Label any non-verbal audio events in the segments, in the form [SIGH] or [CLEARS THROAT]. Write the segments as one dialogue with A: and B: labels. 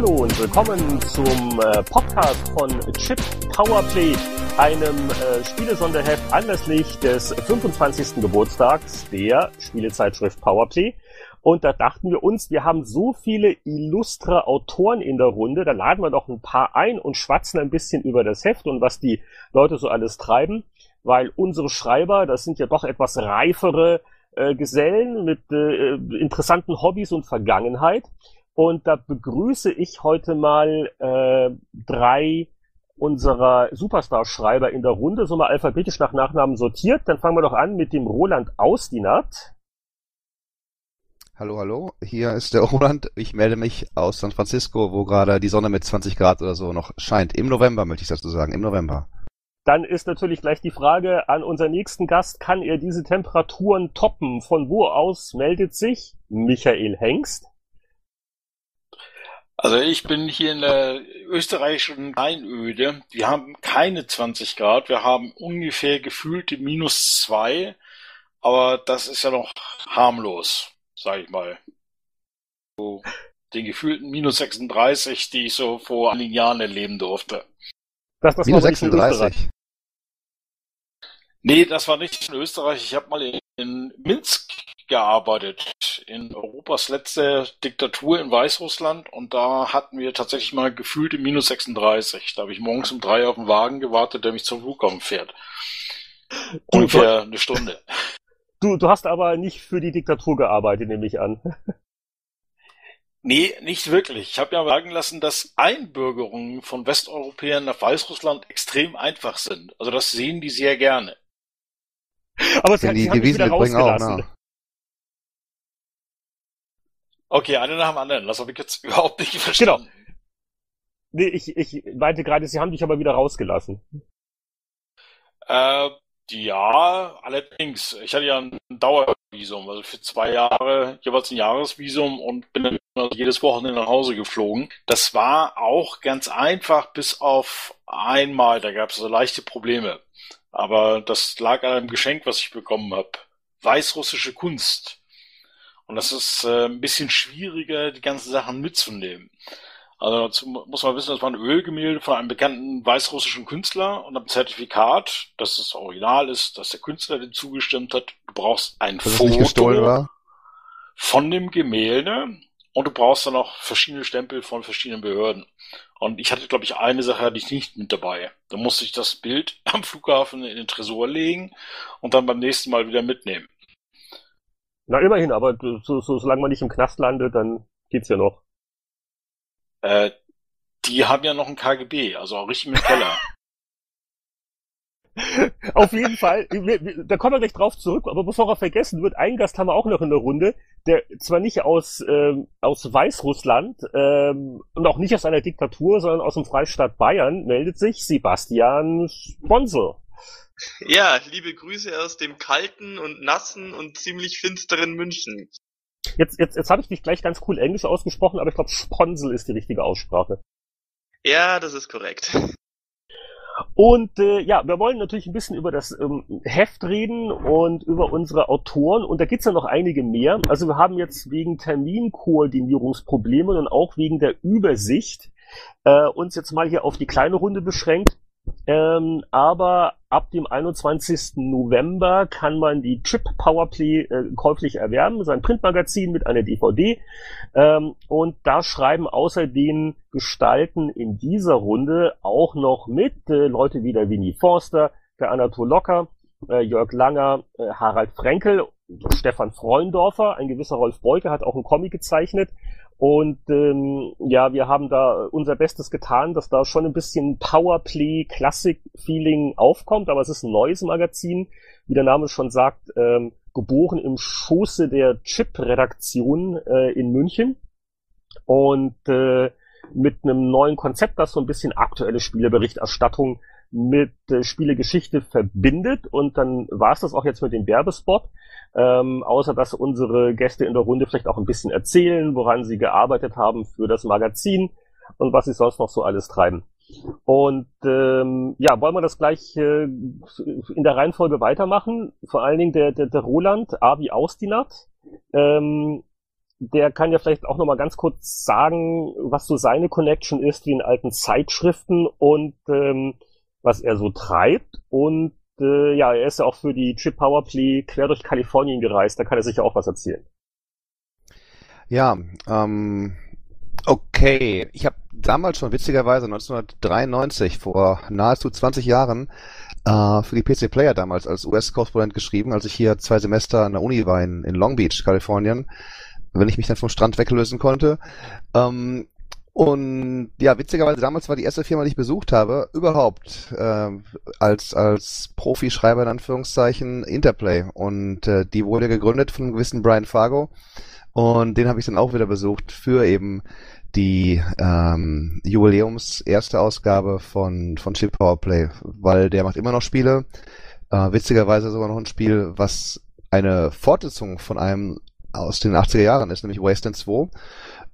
A: Hallo und willkommen zum äh, Podcast von Chip Powerplay, einem äh, Spielesonderheft anlässlich des 25. Geburtstags der Spielezeitschrift Powerplay. Und da dachten wir uns, wir haben so viele illustre Autoren in der Runde, da laden wir doch ein paar ein und schwatzen ein bisschen über das Heft und was die Leute so alles treiben, weil unsere Schreiber, das sind ja doch etwas reifere äh, Gesellen mit äh, interessanten Hobbys und Vergangenheit. Und da begrüße ich heute mal äh, drei unserer Superstar-Schreiber in der Runde, so mal alphabetisch nach Nachnamen sortiert. Dann fangen wir doch an mit dem Roland Ausdinat.
B: Hallo, hallo, hier ist der [LAUGHS] Roland. Ich melde mich aus San Francisco, wo gerade die Sonne mit 20 Grad oder so noch scheint. Im November, möchte ich dazu sagen, im November.
A: Dann ist natürlich gleich die Frage an unseren nächsten Gast, kann er diese Temperaturen toppen? Von wo aus meldet sich Michael Hengst?
C: Also ich bin hier in der österreichischen Einöde. Wir haben keine 20 Grad. Wir haben ungefähr gefühlte minus zwei. Aber das ist ja noch harmlos, sag ich mal. So den gefühlten minus 36, die ich so vor einigen Jahren erleben durfte.
B: Das, das minus 36?
C: Nee, das war nicht in Österreich. Ich habe mal in Minsk gearbeitet, in Europas letzte Diktatur in Weißrussland und da hatten wir tatsächlich mal gefühlte minus 36. Da habe ich morgens um drei auf den Wagen gewartet, der mich zum Flughafen fährt. Ungefähr eine Stunde. [LAUGHS]
A: Du, du hast aber nicht für die Diktatur gearbeitet, nehme ich an. [LAUGHS]
C: Nee, nicht wirklich. Ich habe ja sagen lassen, dass Einbürgerungen von Westeuropäern nach Weißrussland extrem einfach sind. Also das sehen die sehr gerne.
B: Aber sie, die sie haben Devisen wieder rausgelassen. Auch,
C: Okay, eine nach dem anderen. Das habe ich jetzt [LAUGHS] überhaupt nicht verstanden. Genau.
A: Nee, ich, ich meinte gerade, sie haben dich aber wieder rausgelassen.
C: Äh, ja, allerdings. Ich hatte ja ein Dauervisum, also für zwei Jahre jeweils ein Jahresvisum und bin dann jedes Wochenende nach Hause geflogen. Das war auch ganz einfach, bis auf einmal, da gab es so leichte Probleme. Aber das lag an einem Geschenk, was ich bekommen habe. Weißrussische Kunst. Und das ist äh, ein bisschen schwieriger, die ganzen Sachen mitzunehmen. Also dazu muss man wissen, das war ein Ölgemälde von einem bekannten weißrussischen Künstler und ein Zertifikat, dass das Original ist, dass der Künstler dem zugestimmt hat. Du brauchst ein dass Foto von dem Gemälde und du brauchst dann auch verschiedene Stempel von verschiedenen Behörden. Und ich hatte, glaube ich, eine Sache hatte ich nicht mit dabei. Da musste ich das Bild am Flughafen in den Tresor legen und dann beim nächsten Mal wieder mitnehmen.
A: Na, immerhin, aber so, so, solange man nicht im Knast landet, dann geht's ja noch.
C: Äh, die haben ja noch ein KGB, also auch richtig mit Keller. [LAUGHS]
A: Auf jeden Fall, da kommen wir gleich drauf zurück, aber bevor er vergessen wird, einen Gast haben wir auch noch in der Runde, der zwar nicht aus, ähm, aus Weißrussland ähm, und auch nicht aus einer Diktatur, sondern aus dem Freistaat Bayern meldet sich Sebastian Sponsor.
D: Ja, liebe Grüße aus dem kalten und nassen und ziemlich finsteren München.
A: Jetzt, jetzt, jetzt habe ich dich gleich ganz cool Englisch ausgesprochen, aber ich glaube, Sponsel ist die richtige Aussprache.
D: Ja, das ist korrekt.
A: Und äh, ja, wir wollen natürlich ein bisschen über das ähm, Heft reden und über unsere Autoren. Und da gibt's ja noch einige mehr. Also wir haben jetzt wegen Terminkoordinierungsproblemen und auch wegen der Übersicht äh, uns jetzt mal hier auf die kleine Runde beschränkt. Ähm, aber ab dem 21. November kann man die Trip Powerplay äh, käuflich erwerben, sein Printmagazin mit einer DVD. Ähm, und da schreiben außer den Gestalten in dieser Runde auch noch mit äh, Leute wie der Winnie Forster, der Anatol Locker, äh, Jörg Langer, äh, Harald Frenkel, Stefan Freundorfer, ein gewisser Rolf Beuke hat auch einen Comic gezeichnet und ähm, ja, wir haben da unser Bestes getan, dass da schon ein bisschen Powerplay, Classic-Feeling aufkommt, aber es ist ein neues Magazin, wie der Name schon sagt, ähm, geboren im Schoße der Chip-Redaktion äh, in München. Und äh, mit einem neuen Konzept, das so ein bisschen aktuelle Spieleberichterstattung mit äh, Spielegeschichte verbindet. Und dann war es das auch jetzt mit dem Werbespot. Ähm, außer dass unsere Gäste in der Runde vielleicht auch ein bisschen erzählen, woran sie gearbeitet haben für das Magazin und was sie sonst noch so alles treiben. Und ähm, ja, wollen wir das gleich äh, in der Reihenfolge weitermachen? Vor allen Dingen der, der, der Roland Avi Austinat. Ähm, der kann ja vielleicht auch nochmal ganz kurz sagen, was so seine Connection ist, wie in alten Zeitschriften und ähm, was er so treibt. Und äh, ja, er ist ja auch für die Chip Powerplay quer durch Kalifornien gereist, da kann er sicher auch was erzählen.
B: Ja, ähm, okay. Ich habe damals schon witzigerweise 1993, vor nahezu 20 Jahren, äh, für die PC Player damals als US-Korrespondent geschrieben, als ich hier zwei Semester an der Uni war in, in Long Beach, Kalifornien, wenn ich mich dann vom Strand weglösen konnte. Ähm, und ja, witzigerweise damals war die erste Firma, die ich besucht habe, überhaupt äh, als als Profischreiber in Anführungszeichen Interplay. Und äh, die wurde gegründet von einem gewissen Brian Fargo. Und den habe ich dann auch wieder besucht für eben die ähm, Jubiläums erste Ausgabe von von Chip Powerplay, weil der macht immer noch Spiele. Äh, witzigerweise sogar noch ein Spiel, was eine Fortsetzung von einem aus den 80er Jahren ist, nämlich Wasteland 2.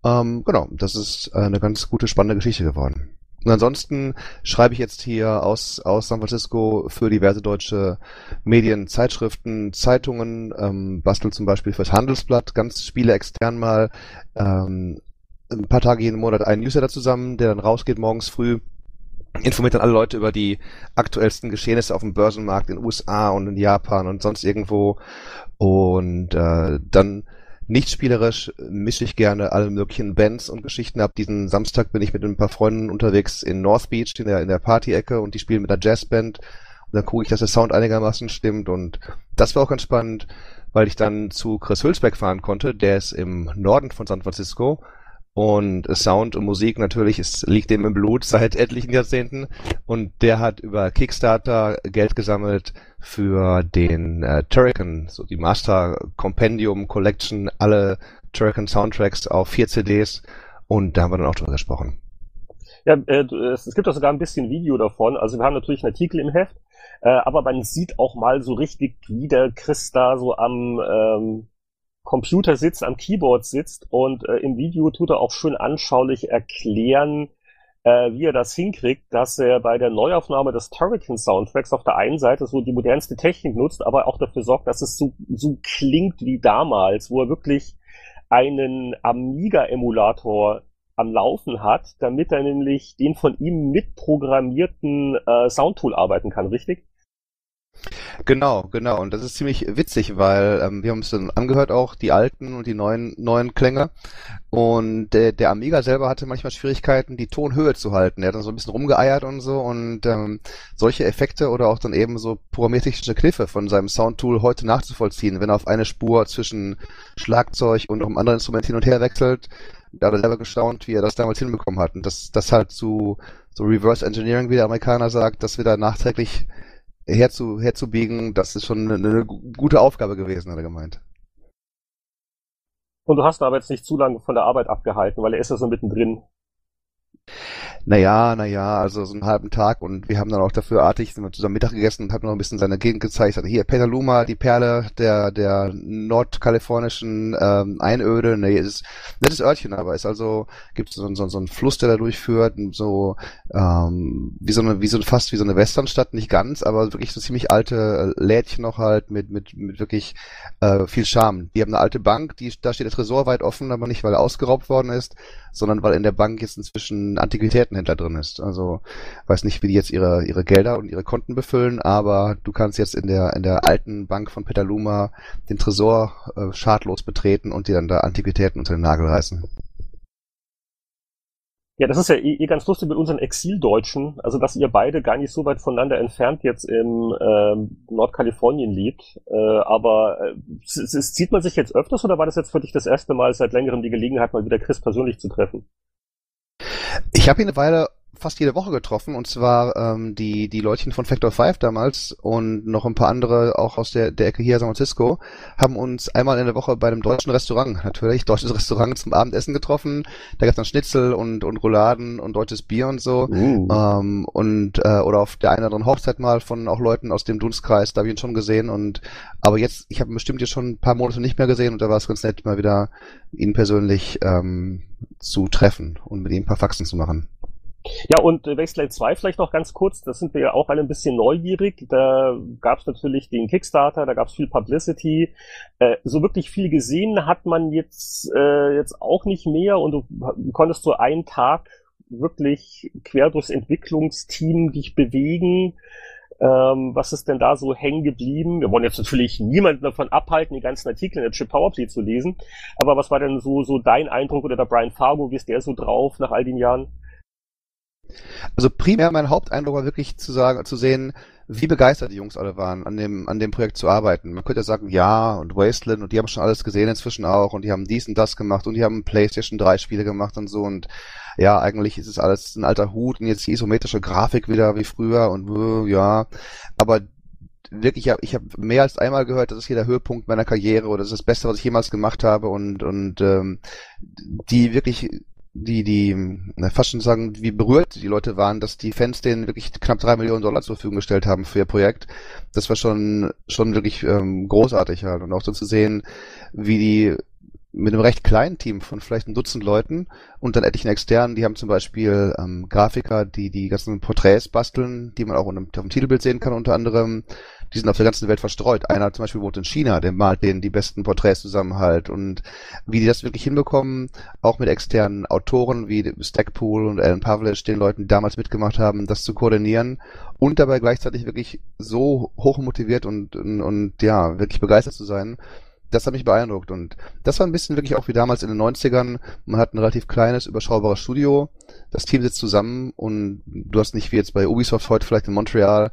B: Ähm, genau, das ist äh, eine ganz gute, spannende Geschichte geworden. Und ansonsten schreibe ich jetzt hier aus, aus San Francisco für diverse deutsche Medien, Zeitschriften, Zeitungen, ähm, bastel zum Beispiel fürs Handelsblatt ganz Spiele extern mal ähm, ein paar Tage jeden Monat einen Newsletter zusammen, der dann rausgeht morgens früh, informiert dann alle Leute über die aktuellsten Geschehnisse auf dem Börsenmarkt in USA und in Japan und sonst irgendwo. Und äh, dann nicht spielerisch mische ich gerne alle möglichen Bands und Geschichten ab. Diesen Samstag bin ich mit ein paar Freunden unterwegs in North Beach in der, in der Party-Ecke und die spielen mit einer Jazzband. Und dann gucke ich, dass der Sound einigermaßen stimmt und das war auch ganz spannend, weil ich dann zu Chris Hülsbeck fahren konnte. Der ist im Norden von San Francisco und Sound und Musik natürlich, es liegt dem im Blut [LAUGHS] seit etlichen Jahrzehnten. Und der hat über Kickstarter Geld gesammelt für den äh, Turrican, so die Master Compendium Collection, alle Turrican Soundtracks auf vier CDs. Und da haben wir dann auch drüber gesprochen.
A: Ja, äh, es gibt auch sogar ein bisschen Video davon. Also wir haben natürlich einen Artikel im Heft, äh, aber man sieht auch mal so richtig, wie der Chris da so am ähm, Computer sitzt, am Keyboard sitzt und äh, im Video tut er auch schön anschaulich erklären, äh, wie er das hinkriegt, dass er bei der Neuaufnahme des Turrican Soundtracks auf der einen Seite so die modernste Technik nutzt, aber auch dafür sorgt, dass es so, so klingt wie damals, wo er wirklich einen Amiga-Emulator am Laufen hat, damit er nämlich den von ihm mitprogrammierten äh, Soundtool arbeiten kann, richtig?
B: Genau, genau. Und das ist ziemlich witzig, weil ähm, wir haben uns dann angehört auch, die alten und die neuen, neuen Klänge. Und der, der Amiga selber hatte manchmal Schwierigkeiten, die Tonhöhe zu halten. Er hat dann so ein bisschen rumgeeiert und so. Und ähm, solche Effekte oder auch dann eben so programmiertechnische Kniffe von seinem Soundtool heute nachzuvollziehen, wenn er auf eine Spur zwischen Schlagzeug und einem anderen Instrument hin und her wechselt, da hat er selber gestaunt, wie er das damals hinbekommen hat. Und das, das halt zu so Reverse Engineering, wie der Amerikaner sagt, dass wir da nachträglich herzu, herzubiegen, das ist schon eine, eine gute Aufgabe gewesen, hat er gemeint.
A: Und du hast aber jetzt nicht zu lange von der Arbeit abgehalten, weil er ist ja so mittendrin.
B: Naja, naja, also so einen halben Tag und wir haben dann auch dafür artig sind wir zusammen Mittag gegessen und haben noch ein bisschen seine Gegend gezeigt. Also hier, Petaluma, die Perle der, der nordkalifornischen ähm, Einöde. Nee, ist nettes Örtchen, aber ist also, gibt es so, so, so einen Fluss, der da durchführt, so ähm, wie so eine, wie so fast wie so eine Westernstadt, nicht ganz, aber wirklich so ziemlich alte Lädchen noch halt mit, mit, mit wirklich äh, viel Charme. Die haben eine alte Bank, die, da steht der Tresor weit offen, aber nicht, weil er ausgeraubt worden ist, sondern weil in der Bank jetzt inzwischen Antiquitätenhändler drin ist. Also weiß nicht, wie die jetzt ihre ihre Gelder und ihre Konten befüllen, aber du kannst jetzt in der in der alten Bank von Petaluma den Tresor äh, schadlos betreten und dir dann da Antiquitäten unter den Nagel reißen.
A: Ja, das ist ja eh, eh ganz lustig mit unseren Exildeutschen, also dass ihr beide gar nicht so weit voneinander entfernt jetzt im ähm, Nordkalifornien lebt. Äh, aber äh, sieht man sich jetzt öfters oder war das jetzt für dich das erste Mal seit längerem die Gelegenheit, mal wieder Chris persönlich zu treffen?
B: Ich habe ihn eine Weile fast jede Woche getroffen und zwar ähm, die die Leutchen von Factor 5 damals und noch ein paar andere auch aus der der Ecke hier San Francisco haben uns einmal in der Woche bei einem deutschen Restaurant natürlich deutsches Restaurant [LAUGHS] zum Abendessen getroffen. Da gab's dann Schnitzel und und Rouladen und deutsches Bier und so. Uh. ähm, und äh, oder auf der einen oder anderen Hochzeit mal von auch Leuten aus dem Dunstkreis da habe ich ihn schon gesehen und aber jetzt ich habe ihn bestimmt jetzt schon ein paar Monate nicht mehr gesehen und da war es ganz nett mal wieder ihn persönlich ähm, zu treffen und mit ihm ein paar Faxen zu machen
A: Ja, und äh, Wasteland 2 vielleicht noch ganz kurz, das sind wir ja auch alle ein bisschen neugierig. Da gab es natürlich den Kickstarter, da gab es viel Publicity. Äh, so wirklich viel gesehen hat man jetzt, äh, jetzt auch nicht mehr und du konntest so einen Tag wirklich quer durchs Entwicklungsteam dich bewegen. Ähm, was ist denn da so hängen geblieben? Wir wollen jetzt natürlich niemanden davon abhalten, die ganzen Artikel in der Chip Powerplay zu lesen. Aber was war denn so, so dein Eindruck oder der Brian Fargo, wie ist der so drauf nach all den Jahren?
B: Also primär mein Haupteindruck war wirklich zu sagen, zu sehen, wie begeistert die Jungs alle waren, an dem, an dem Projekt zu arbeiten. Man könnte ja sagen, ja, und Wasteland, und die haben schon alles gesehen inzwischen auch, und die haben dies und das gemacht, und die haben PlayStation 3 Spiele gemacht und so, und ja, eigentlich ist es alles ein alter Hut, und jetzt die isometrische Grafik wieder wie früher, und äh, ja, aber wirklich, ich habe mehr als einmal gehört, das ist hier der Höhepunkt meiner Karriere oder das ist das Beste, was ich jemals gemacht habe und und ähm, die wirklich die, die, na, fast schon sagen, wie berührt die Leute waren, dass die Fans denen wirklich knapp drei Millionen Dollar zur Verfügung gestellt haben für ihr Projekt. Das war schon, schon wirklich ähm, großartig halt. Und auch so zu sehen, wie die mit einem recht kleinen Team von vielleicht ein Dutzend Leuten und dann etlichen externen, die haben zum Beispiel ähm, Grafiker, die die ganzen Porträts basteln, die man auch auf dem Titelbild sehen kann unter anderem die sind auf der ganzen Welt verstreut. Einer zum Beispiel wohnt in China, der malt denen die besten Porträts zusammen halt. Und wie die das wirklich hinbekommen, auch mit externen Autoren wie Stackpool und Alan Pavlich, den Leuten, die damals mitgemacht haben, das zu koordinieren und dabei gleichzeitig wirklich so hoch motiviert und, und, und ja, wirklich begeistert zu sein, das hat mich beeindruckt und das war ein bisschen wirklich auch wie damals in den 90ern. Man hat ein relativ kleines, überschaubares Studio. Das Team sitzt zusammen und du hast nicht wie jetzt bei Ubisoft heute vielleicht in Montreal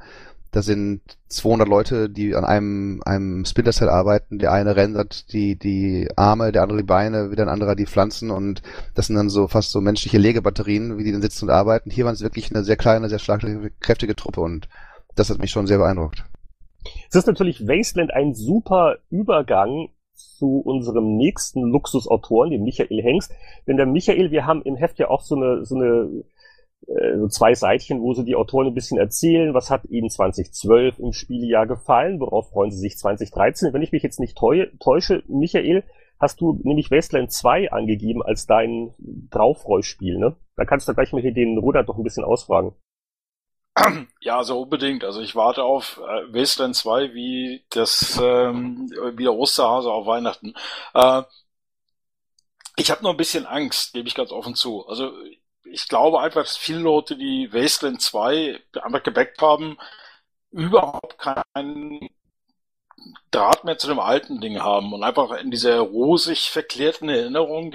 B: da sind 200 Leute, die an einem, einem Splinter Cell arbeiten. Der eine rendert die, die Arme, der andere die Beine, wieder ein anderer die Pflanzen und das sind dann so fast so menschliche Legebatterien, wie die dann sitzen und arbeiten. Hier waren es wirklich eine sehr kleine, sehr schlagkräftige Truppe und das hat mich schon sehr beeindruckt.
A: Es ist natürlich Wasteland ein super Übergang zu unserem nächsten Luxusautoren, dem Michael Hengst. Denn der Michael, wir haben im Heft ja auch so eine, so eine äh, so zwei Seitchen, wo sie die Autoren ein bisschen erzählen, was hat ihnen 2012 im Spielejahr gefallen, worauf freuen sie sich 2013. Wenn ich mich jetzt nicht täusche, Michael, hast du nämlich Wasteland 2 angegeben als dein Draufreuspiel, ne? Da kannst du gleich mal hier den Rudert doch ein bisschen ausfragen. [CLEARS THROAT]
C: Ja, also unbedingt. Also ich warte auf äh, Wasteland 2 wie das ähm, wie der Osterhase auf Weihnachten. Äh, ich habe nur ein bisschen Angst, gebe ich ganz offen zu. Also ich glaube einfach, dass viele Leute, die Wasteland 2 einfach gebackt haben, überhaupt keinen Draht mehr zu dem alten Ding haben und einfach in dieser rosig verklärten Erinnerung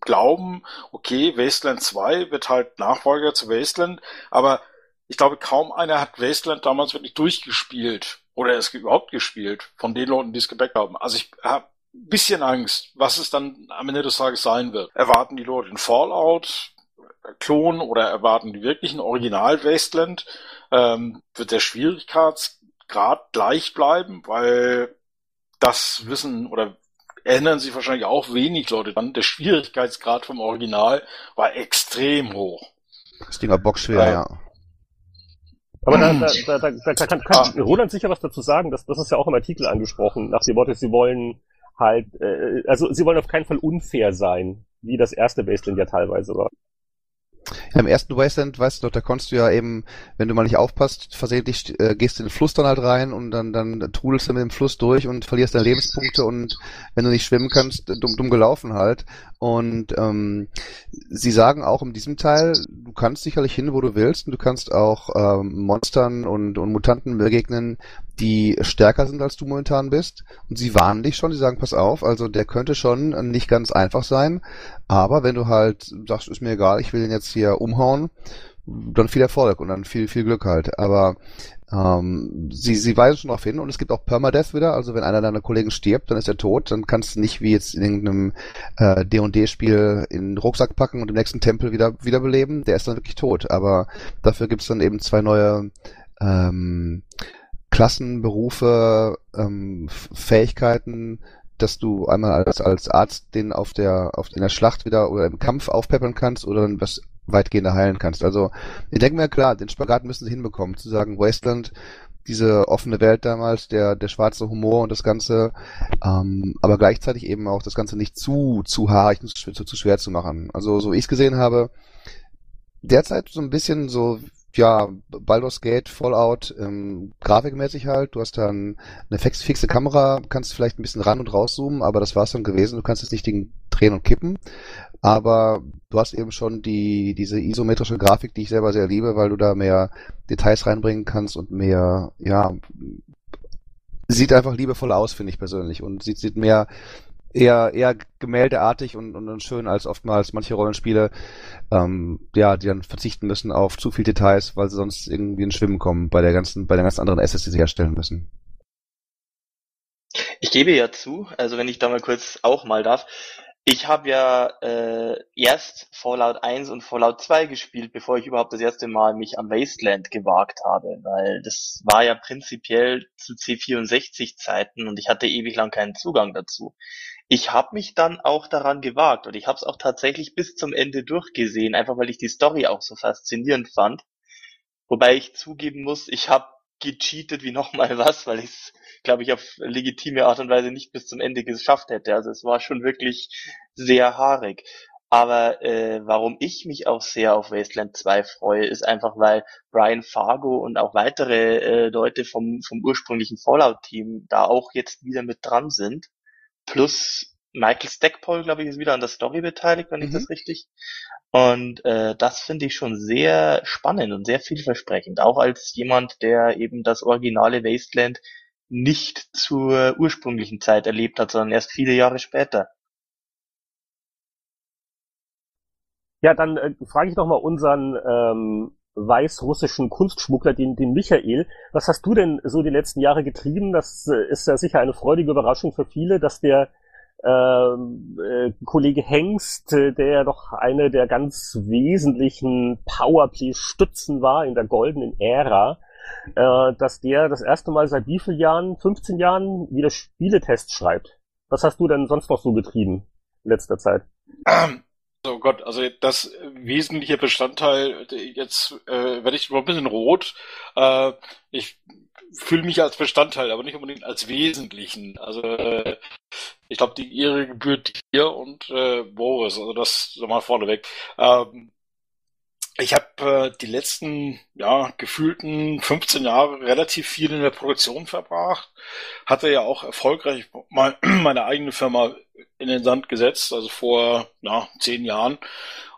C: glauben, okay, Wasteland 2 wird halt Nachfolger zu Wasteland, aber ich glaube, kaum einer hat Wasteland damals wirklich durchgespielt oder es überhaupt gespielt von den Leuten, die es gebackt haben. Also ich habe ein bisschen Angst, was es dann am Ende des Tages sein wird. Erwarten die Leute in Fallout? Klon oder erwarten die wirklichen Original Wasteland, ähm, wird der Schwierigkeitsgrad gleich bleiben, weil das wissen oder erinnern sich wahrscheinlich auch wenig Leute dran. Der Schwierigkeitsgrad vom Original war extrem hoch.
B: Das Ding war bockschwer, äh, ja.
A: Aber da, da, da, da, da kann, kann ah. Roland sicher was dazu sagen. Das, das ist ja auch im Artikel angesprochen. Nach dem Motto, sie wollen halt, äh, also sie wollen auf keinen Fall unfair sein, wie das erste Wasteland ja teilweise war.
B: Ja, Im ersten Wasteland, weißt du da konntest du ja eben, wenn du mal nicht aufpasst, versehentlich äh, gehst du in den Fluss dann halt rein und dann, dann trudelst du mit dem Fluss durch und verlierst deine Lebenspunkte und wenn du nicht schwimmen kannst, dumm, dumm gelaufen halt. Und ähm, sie sagen auch in diesem Teil, du kannst sicherlich hin, wo du willst und du kannst auch ähm, Monstern und, und Mutanten begegnen, die stärker sind, als du momentan bist. Und sie warnen dich schon, sie sagen, pass auf, also der könnte schon nicht ganz einfach sein. Aber wenn du halt sagst, ist mir egal, ich will den jetzt hier umhauen, dann viel Erfolg und dann viel, viel Glück halt. Aber ähm, sie, sie weisen schon darauf hin und es gibt auch Permadeath wieder, also wenn einer deiner Kollegen stirbt, dann ist er tot, dann kannst du nicht wie jetzt in irgendeinem äh, D&D-Spiel in den Rucksack packen und im nächsten Tempel wieder wiederbeleben, der ist dann wirklich tot. Aber dafür gibt's dann eben zwei neue ähm, Klassen, Berufe, ähm, Fähigkeiten, dass du einmal als, als Arzt den auf der, auf in der Schlacht wieder oder im Kampf aufpeppern kannst oder dann was weitgehender heilen kannst. Also, ich denke mir, klar, den Spagat müssen sie hinbekommen, zu sagen, Wasteland, diese offene Welt damals, der, der schwarze Humor und das Ganze, ähm, aber gleichzeitig eben auch das Ganze nicht zu, zu haarig, zu, zu, zu schwer zu machen. Also, so wie ich es gesehen habe, derzeit so ein bisschen so, ja, Baldur's Gate, Fallout, ähm, grafikmäßig halt. Du hast dann eine fix, fixe Kamera, kannst vielleicht ein bisschen ran und rauszoomen, aber das war's dann gewesen. Du kannst jetzt nicht Ding drehen und kippen. Aber du hast eben schon die, diese isometrische Grafik, die ich selber sehr liebe, weil du da mehr Details reinbringen kannst und mehr, ja, sieht einfach liebevoll aus, finde ich persönlich. Und sieht, sieht mehr, eher, eher gemäldeartig und, und, schön als oftmals manche Rollenspiele, ähm, ja, die dann verzichten müssen auf zu viel Details, weil sie sonst irgendwie ins Schwimmen kommen bei der ganzen, bei den ganzen anderen Assets, die sie herstellen müssen.
D: Ich gebe ja zu, also wenn ich da mal kurz auch mal darf, ich habe ja äh, erst Fallout 1 und Fallout 2 gespielt, bevor ich überhaupt das erste Mal mich am Wasteland gewagt habe, weil das war ja prinzipiell zu C64 Zeiten und ich hatte ewig lang keinen Zugang dazu. Ich habe mich dann auch daran gewagt und ich habe es auch tatsächlich bis zum Ende durchgesehen, einfach weil ich die Story auch so faszinierend fand. Wobei ich zugeben muss, ich habe gecheatet wie [LAUGHS] nochmal was, weil ich es, glaube ich, auf legitime Art und Weise nicht bis zum Ende geschafft hätte. Also es war schon wirklich sehr haarig. Aber äh, warum ich mich auch sehr auf Wasteland 2 freue, ist einfach, weil Brian Fargo und auch weitere äh, Leute vom, vom ursprünglichen Fallout-Team da auch jetzt wieder mit dran sind. Plus Michael Stackpole, glaube ich, ist wieder an der Story beteiligt, wenn mhm. ich das richtig. Und äh, das finde ich schon sehr spannend und sehr vielversprechend. Auch als jemand, der eben das originale Wasteland nicht zur ursprünglichen Zeit erlebt hat, sondern erst viele Jahre später.
A: Ja, dann äh, frage ich noch mal unseren ähm, weißrussischen Kunstschmuggler, den, den Michael. Was hast du denn so die letzten Jahre getrieben? Das äh, ist ja sicher eine freudige Überraschung für viele, dass der ähm, äh, Kollege Hengst, äh, der doch eine der ganz wesentlichen Powerplay-Stützen war in der goldenen Ära, äh, dass der das erste Mal seit wie vielen Jahren, 15 Jahren, wieder Spieletests schreibt. Was hast du denn sonst noch so getrieben in letzter Zeit?
C: Ähm, Oh Gott, also das wesentliche Bestandteil, jetzt äh, werde ich ein bisschen rot. Äh, ich fühle mich als Bestandteil, aber nicht unbedingt als Wesentlichen. Also äh, ich glaube, die Ehre gebührt dir und äh, Boris, also das so mal vorneweg. Ähm, ich habe äh, die letzten, ja, gefühlten 15 Jahre relativ viel in der Produktion verbracht. Hatte ja auch erfolgreich mal [CLEARS THROAT] meine eigene Firma in den Sand gesetzt, also vor ja, zehn Jahren.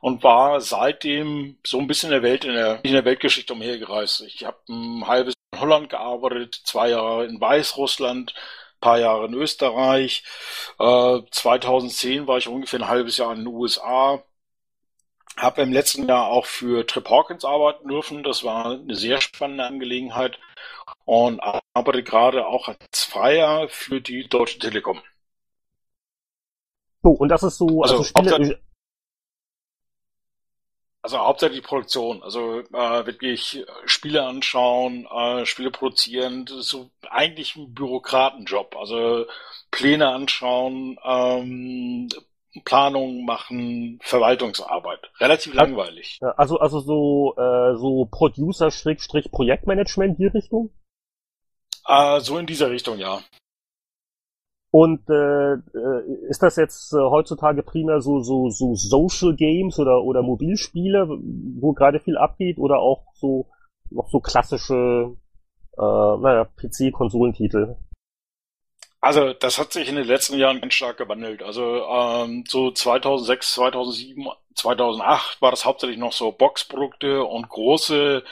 C: Und war seitdem so ein bisschen in der Welt, in der, in der Weltgeschichte umhergereist. Ich habe ein halbes Jahr in Holland gearbeitet, zwei Jahre in Weißrussland, paar Jahre in Österreich. Äh, 2010 war ich ungefähr ein halbes Jahr in den USA habe im letzten Jahr auch für Trip Hawkins arbeiten dürfen. Das war eine sehr spannende Angelegenheit und arbeite gerade auch als Freier für die Deutsche Telekom.
A: So, und das ist so,
C: also, also Spiele, hauptsächlich, also hauptsächlich Produktion, also äh, wirklich Spiele anschauen, äh, Spiele produzieren, das ist so eigentlich ein Bürokratenjob, also Pläne anschauen, ähm, Planung machen, Verwaltungsarbeit. Relativ langweilig.
A: Also, also so, äh, so Producer-Projektmanagement, die Richtung?
C: Äh, so in dieser Richtung, ja.
A: Und äh, äh, ist das jetzt äh, heutzutage primär so, so, so Social Games oder, oder Mobilspiele, wo gerade viel abgeht, oder auch so noch so klassische äh, naja, PC-Konsolentitel?
C: Also das hat sich in den letzten Jahren ganz stark gewandelt. Also ähm, so 2006, 2007, 2008 war das hauptsächlich noch so Boxprodukte und große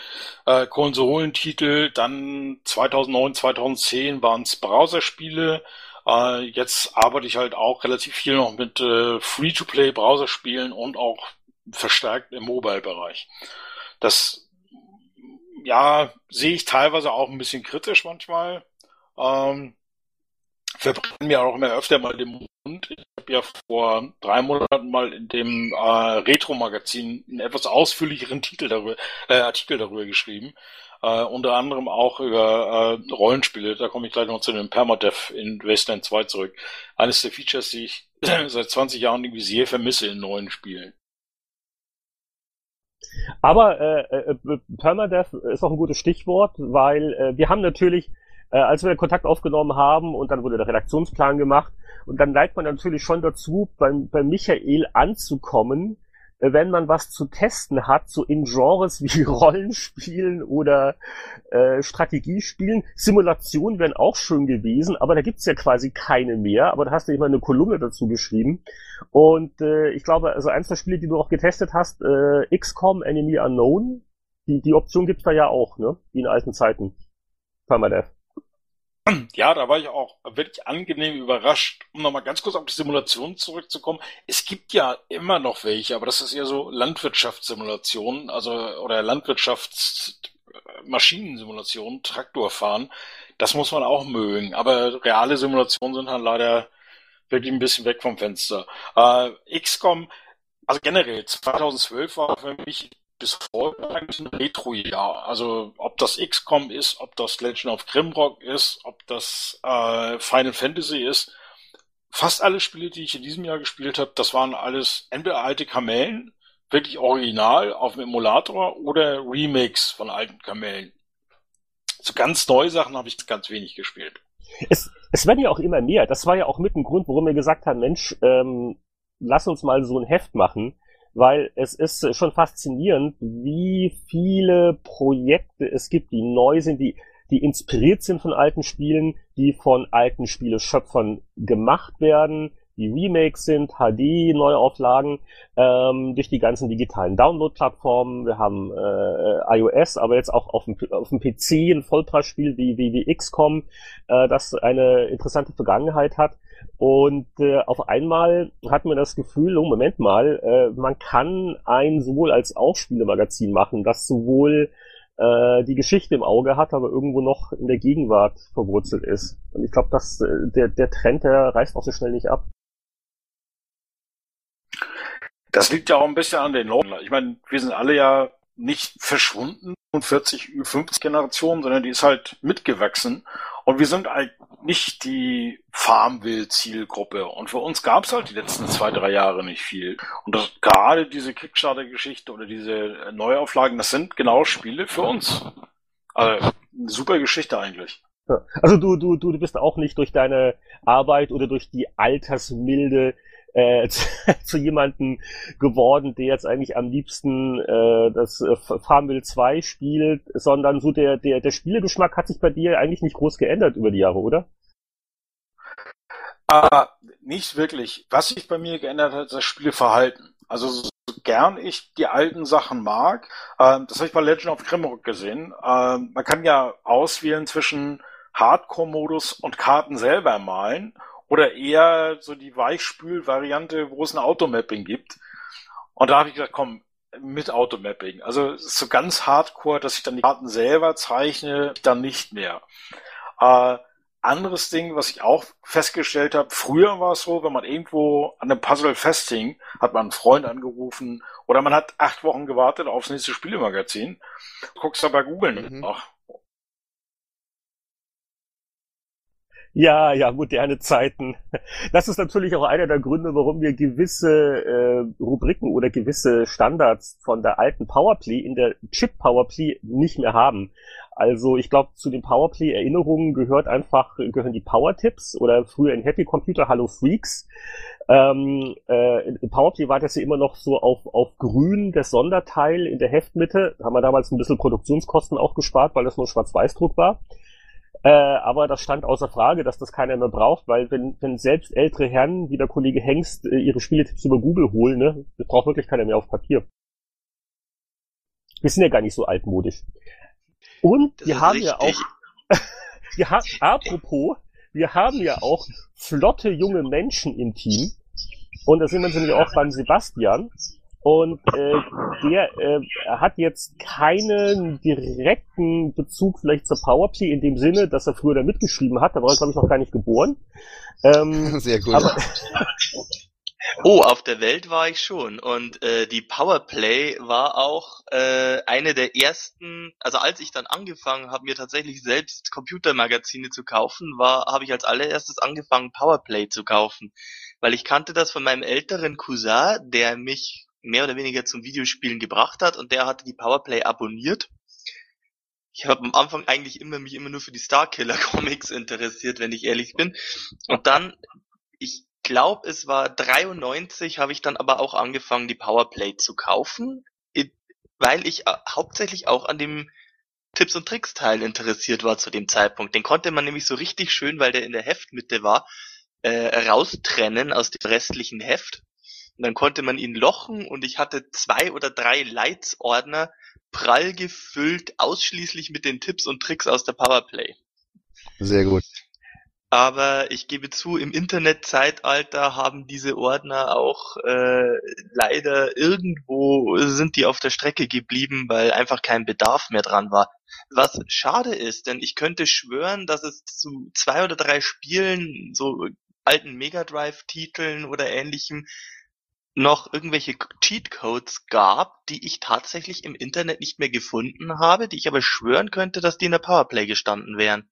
C: äh, Konsolentitel. Dann 2009, 2010 waren es Browserspiele. Äh, jetzt arbeite ich halt auch relativ viel noch mit äh, Free-to-Play Browserspielen und auch verstärkt im Mobile-Bereich. Das ja sehe ich teilweise auch ein bisschen kritisch manchmal. Ähm, verbrennen mir auch immer öfter mal den Mund. Ich habe ja vor drei Monaten mal in dem äh, Retro-Magazin einen etwas ausführlicheren Titel darüber, äh, Artikel darüber geschrieben. Äh, unter anderem auch über äh, Rollenspiele. Da komme ich gleich noch zu dem Permadeath in Wasteland 2 zurück. Eines der Features, die ich [CLEARS THROAT] seit 20 Jahren irgendwie sehr vermisse in neuen Spielen.
A: Aber äh, äh, Permadeath ist auch ein gutes Stichwort, weil äh, wir haben natürlich äh, als wir Kontakt aufgenommen haben und dann wurde der Redaktionsplan gemacht und dann neigt man natürlich schon dazu, beim, beim Michael anzukommen, äh, wenn man was zu testen hat, so in Genres [LAUGHS] wie Rollenspielen oder äh, Strategiespielen. Simulationen wären auch schön gewesen, aber da gibt's ja quasi keine mehr. Aber da hast du immer eine Kolumne dazu geschrieben. Und äh, ich glaube, also eins der Spiele, die du auch getestet hast, äh, XCOM Enemy Unknown, die, die Option gibt's da ja auch, ne? Wie in alten Zeiten. Permadeath.
C: Ja, da war ich auch wirklich angenehm überrascht. Um nochmal ganz kurz auf die Simulation zurückzukommen. Es gibt ja immer noch welche, aber das ist eher so Landwirtschaftssimulationen, also oder Landwirtschaftsmaschinensimulationen, Traktorfahren. Das muss man auch mögen. Aber reale Simulationen sind halt leider wirklich ein bisschen weg vom Fenster. Äh, XCOM, also generell, 2012 war für mich bis heute eigentlich ein Retro-Jahr. Also ob das XCOM ist, ob das Legend of Grimrock ist, ob das äh, Final Fantasy ist. Fast alle Spiele, die ich in diesem Jahr gespielt habe, das waren alles entweder alte Kamellen, wirklich original auf dem Emulator oder Remakes von alten Kamellen. So ganz neue Sachen habe ich ganz wenig gespielt.
A: Es, es werden ja auch immer mehr. Das war ja auch mit ein Grund, warum wir gesagt haben, Mensch, ähm, lass uns mal so ein Heft machen weil es ist schon faszinierend, wie viele Projekte es gibt, die neu sind, die, die inspiriert sind von alten Spielen, die von alten Spieleschöpfern gemacht werden, die Remakes sind, HD-Neuauflagen, ähm, durch die ganzen digitalen Download-Plattformen. Wir haben äh, iOS, aber jetzt auch auf dem, auf dem PC ein Vollpreisspiel wie, wie, wie XCOM, äh, das eine interessante Vergangenheit hat. Und äh, auf einmal hat man das Gefühl, oh Moment mal, äh, man kann ein sowohl als auch Spielemagazin machen, das sowohl äh, die Geschichte im Auge hat, aber irgendwo noch in der Gegenwart verwurzelt ist. Und ich glaube, dass äh, der, der Trend, der reißt auch so schnell nicht ab.
C: Das liegt ja auch ein bisschen an den Leuten. Ich meine, wir sind alle ja nicht verschwunden und 40, 50 Generationen, sondern die ist halt mitgewachsen. Und wir sind halt nicht die Farmville-Zielgruppe. Und für uns gab es halt die letzten zwei, drei Jahre nicht viel. Und das, gerade diese Kickstarter-Geschichte oder diese Neuauflagen, das sind genau Spiele für uns. Also eine super Geschichte eigentlich.
A: Also du, du, du bist auch nicht durch deine Arbeit oder durch die Altersmilde äh, [LAUGHS] zu, zu jemandem geworden, der jetzt eigentlich am liebsten äh, das äh, Farmville 2 spielt, sondern so der, der, der Spielegeschmack hat sich bei dir eigentlich nicht groß geändert über die Jahre, oder?
C: Äh, nicht wirklich. Was sich bei mir geändert hat, ist das Spielverhalten. Also so gern ich die alten Sachen mag, äh, das habe ich bei Legend of Grimrock gesehen. Äh, man kann ja auswählen zwischen Hardcore-Modus und Karten selber malen oder eher so die Weichspül-Variante, wo es ein Automapping gibt. Und da habe ich gesagt, komm, mit Automapping. Also es ist so ganz hardcore, dass ich dann die Karten selber zeichne, dann nicht mehr. Äh, anderes Ding, was ich auch festgestellt habe, früher war es so, wenn man irgendwo an einem Puzzle festhing, hat man einen Freund angerufen oder man hat acht Wochen gewartet aufs nächste Spielemagazin. Guckst da bei Google mhm. nach.
A: Ja, ja, moderne Zeiten. Das ist natürlich auch einer der Gründe, warum wir gewisse äh, Rubriken oder gewisse Standards von der alten Powerplay in der Chip Powerplay nicht mehr haben. Also ich glaube, zu den Powerplay-Erinnerungen gehört einfach, gehören die Power-Tipps oder früher in Happy Computer Hallo Freaks. Ähm, äh, in Powerplay war das ja immer noch so auf, auf grün, der Sonderteil in der Heftmitte. Haben wir damals ein bisschen Produktionskosten auch gespart, weil das nur Schwarz-Weiß-Druck war. Äh, aber das stand außer Frage, dass das keiner mehr braucht, weil wenn, wenn selbst ältere Herren wie der Kollege Hengst äh, ihre Spieletipps über Google holen, ne, das braucht wirklich keiner mehr auf Papier. Wir sind ja gar nicht so altmodisch. Und das wir haben richtig. ja auch, [LAUGHS] wir haben, apropos, wir haben ja auch flotte junge Menschen im Team. Und da sind wir nämlich auch beim Sebastian. Und äh, der äh, hat jetzt keinen direkten Bezug vielleicht zur Powerplay in dem Sinne, dass er früher da mitgeschrieben hat. Da war er, glaube ich, noch gar nicht geboren.
B: Ähm, [LAUGHS] Sehr gut. Aber, [LAUGHS]
D: oh, auf der Welt war ich schon. Und äh, die Powerplay war auch äh, eine der ersten, also als ich dann angefangen habe, mir tatsächlich selbst Computermagazine zu kaufen, war, habe ich als allererstes angefangen, Powerplay zu kaufen. Weil ich kannte das von meinem älteren Cousin, der mich mehr oder weniger zum Videospielen gebracht hat und der hatte die Powerplay abonniert. Ich habe am Anfang eigentlich immer mich immer nur für die Starkiller [LAUGHS] Comics interessiert, wenn ich ehrlich bin. Und dann, ich glaube, es war 93, habe ich dann aber auch angefangen, die Powerplay zu kaufen, weil ich äh, hauptsächlich auch an dem Tipps und Tricks Teil interessiert war zu dem Zeitpunkt. Den konnte man nämlich so richtig schön, weil der in der Heftmitte war, äh, raustrennen aus dem restlichen Heft. Und dann konnte man ihn lochen und ich hatte zwei oder drei Leitsordner prall gefüllt, ausschließlich mit den Tipps und Tricks aus der Powerplay.
B: Sehr gut.
D: Aber ich gebe zu, im Internetzeitalter haben diese Ordner auch äh, leider irgendwo sind die auf der Strecke geblieben, weil einfach kein Bedarf mehr dran war. Was schade ist, denn ich könnte schwören, dass es zu zwei oder drei Spielen, so alten Mega Drive-Titeln oder ähnlichem, noch irgendwelche Cheatcodes gab, die ich tatsächlich im Internet nicht mehr gefunden habe, die ich aber schwören könnte, dass die in der Powerplay gestanden wären.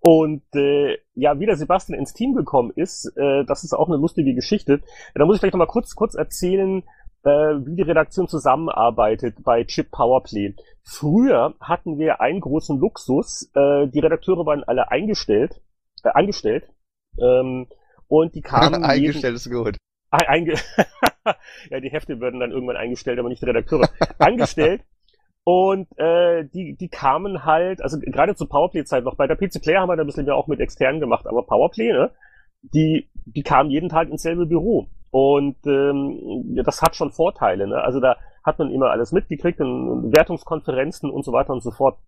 A: Und äh, ja, wie der Sebastian ins Team gekommen ist, äh, das ist auch eine lustige Geschichte. Da muss ich vielleicht noch mal kurz, kurz erzählen, äh, wie die Redaktion zusammenarbeitet bei Chip Powerplay. Früher hatten wir einen großen Luxus. Äh, die Redakteure waren alle eingestellt, äh, angestellt. Ähm, und die [LAUGHS] kamen.
B: eingestellt ist gut.
A: Einge [LAUGHS] ja, die Hefte werden dann irgendwann eingestellt, aber nicht die Redakteure. angestellt und äh, die, die kamen halt, also gerade zur Powerplay-Zeit noch, bei der PC Player haben wir da ein bisschen mehr auch mit externen gemacht, aber Powerplay, ne, die, die kamen jeden Tag ins selbe Büro. Und ähm, ja, das hat schon Vorteile, ne? Also da hat man immer alles mitgekriegt, in Wertungskonferenzen und so weiter und so fort.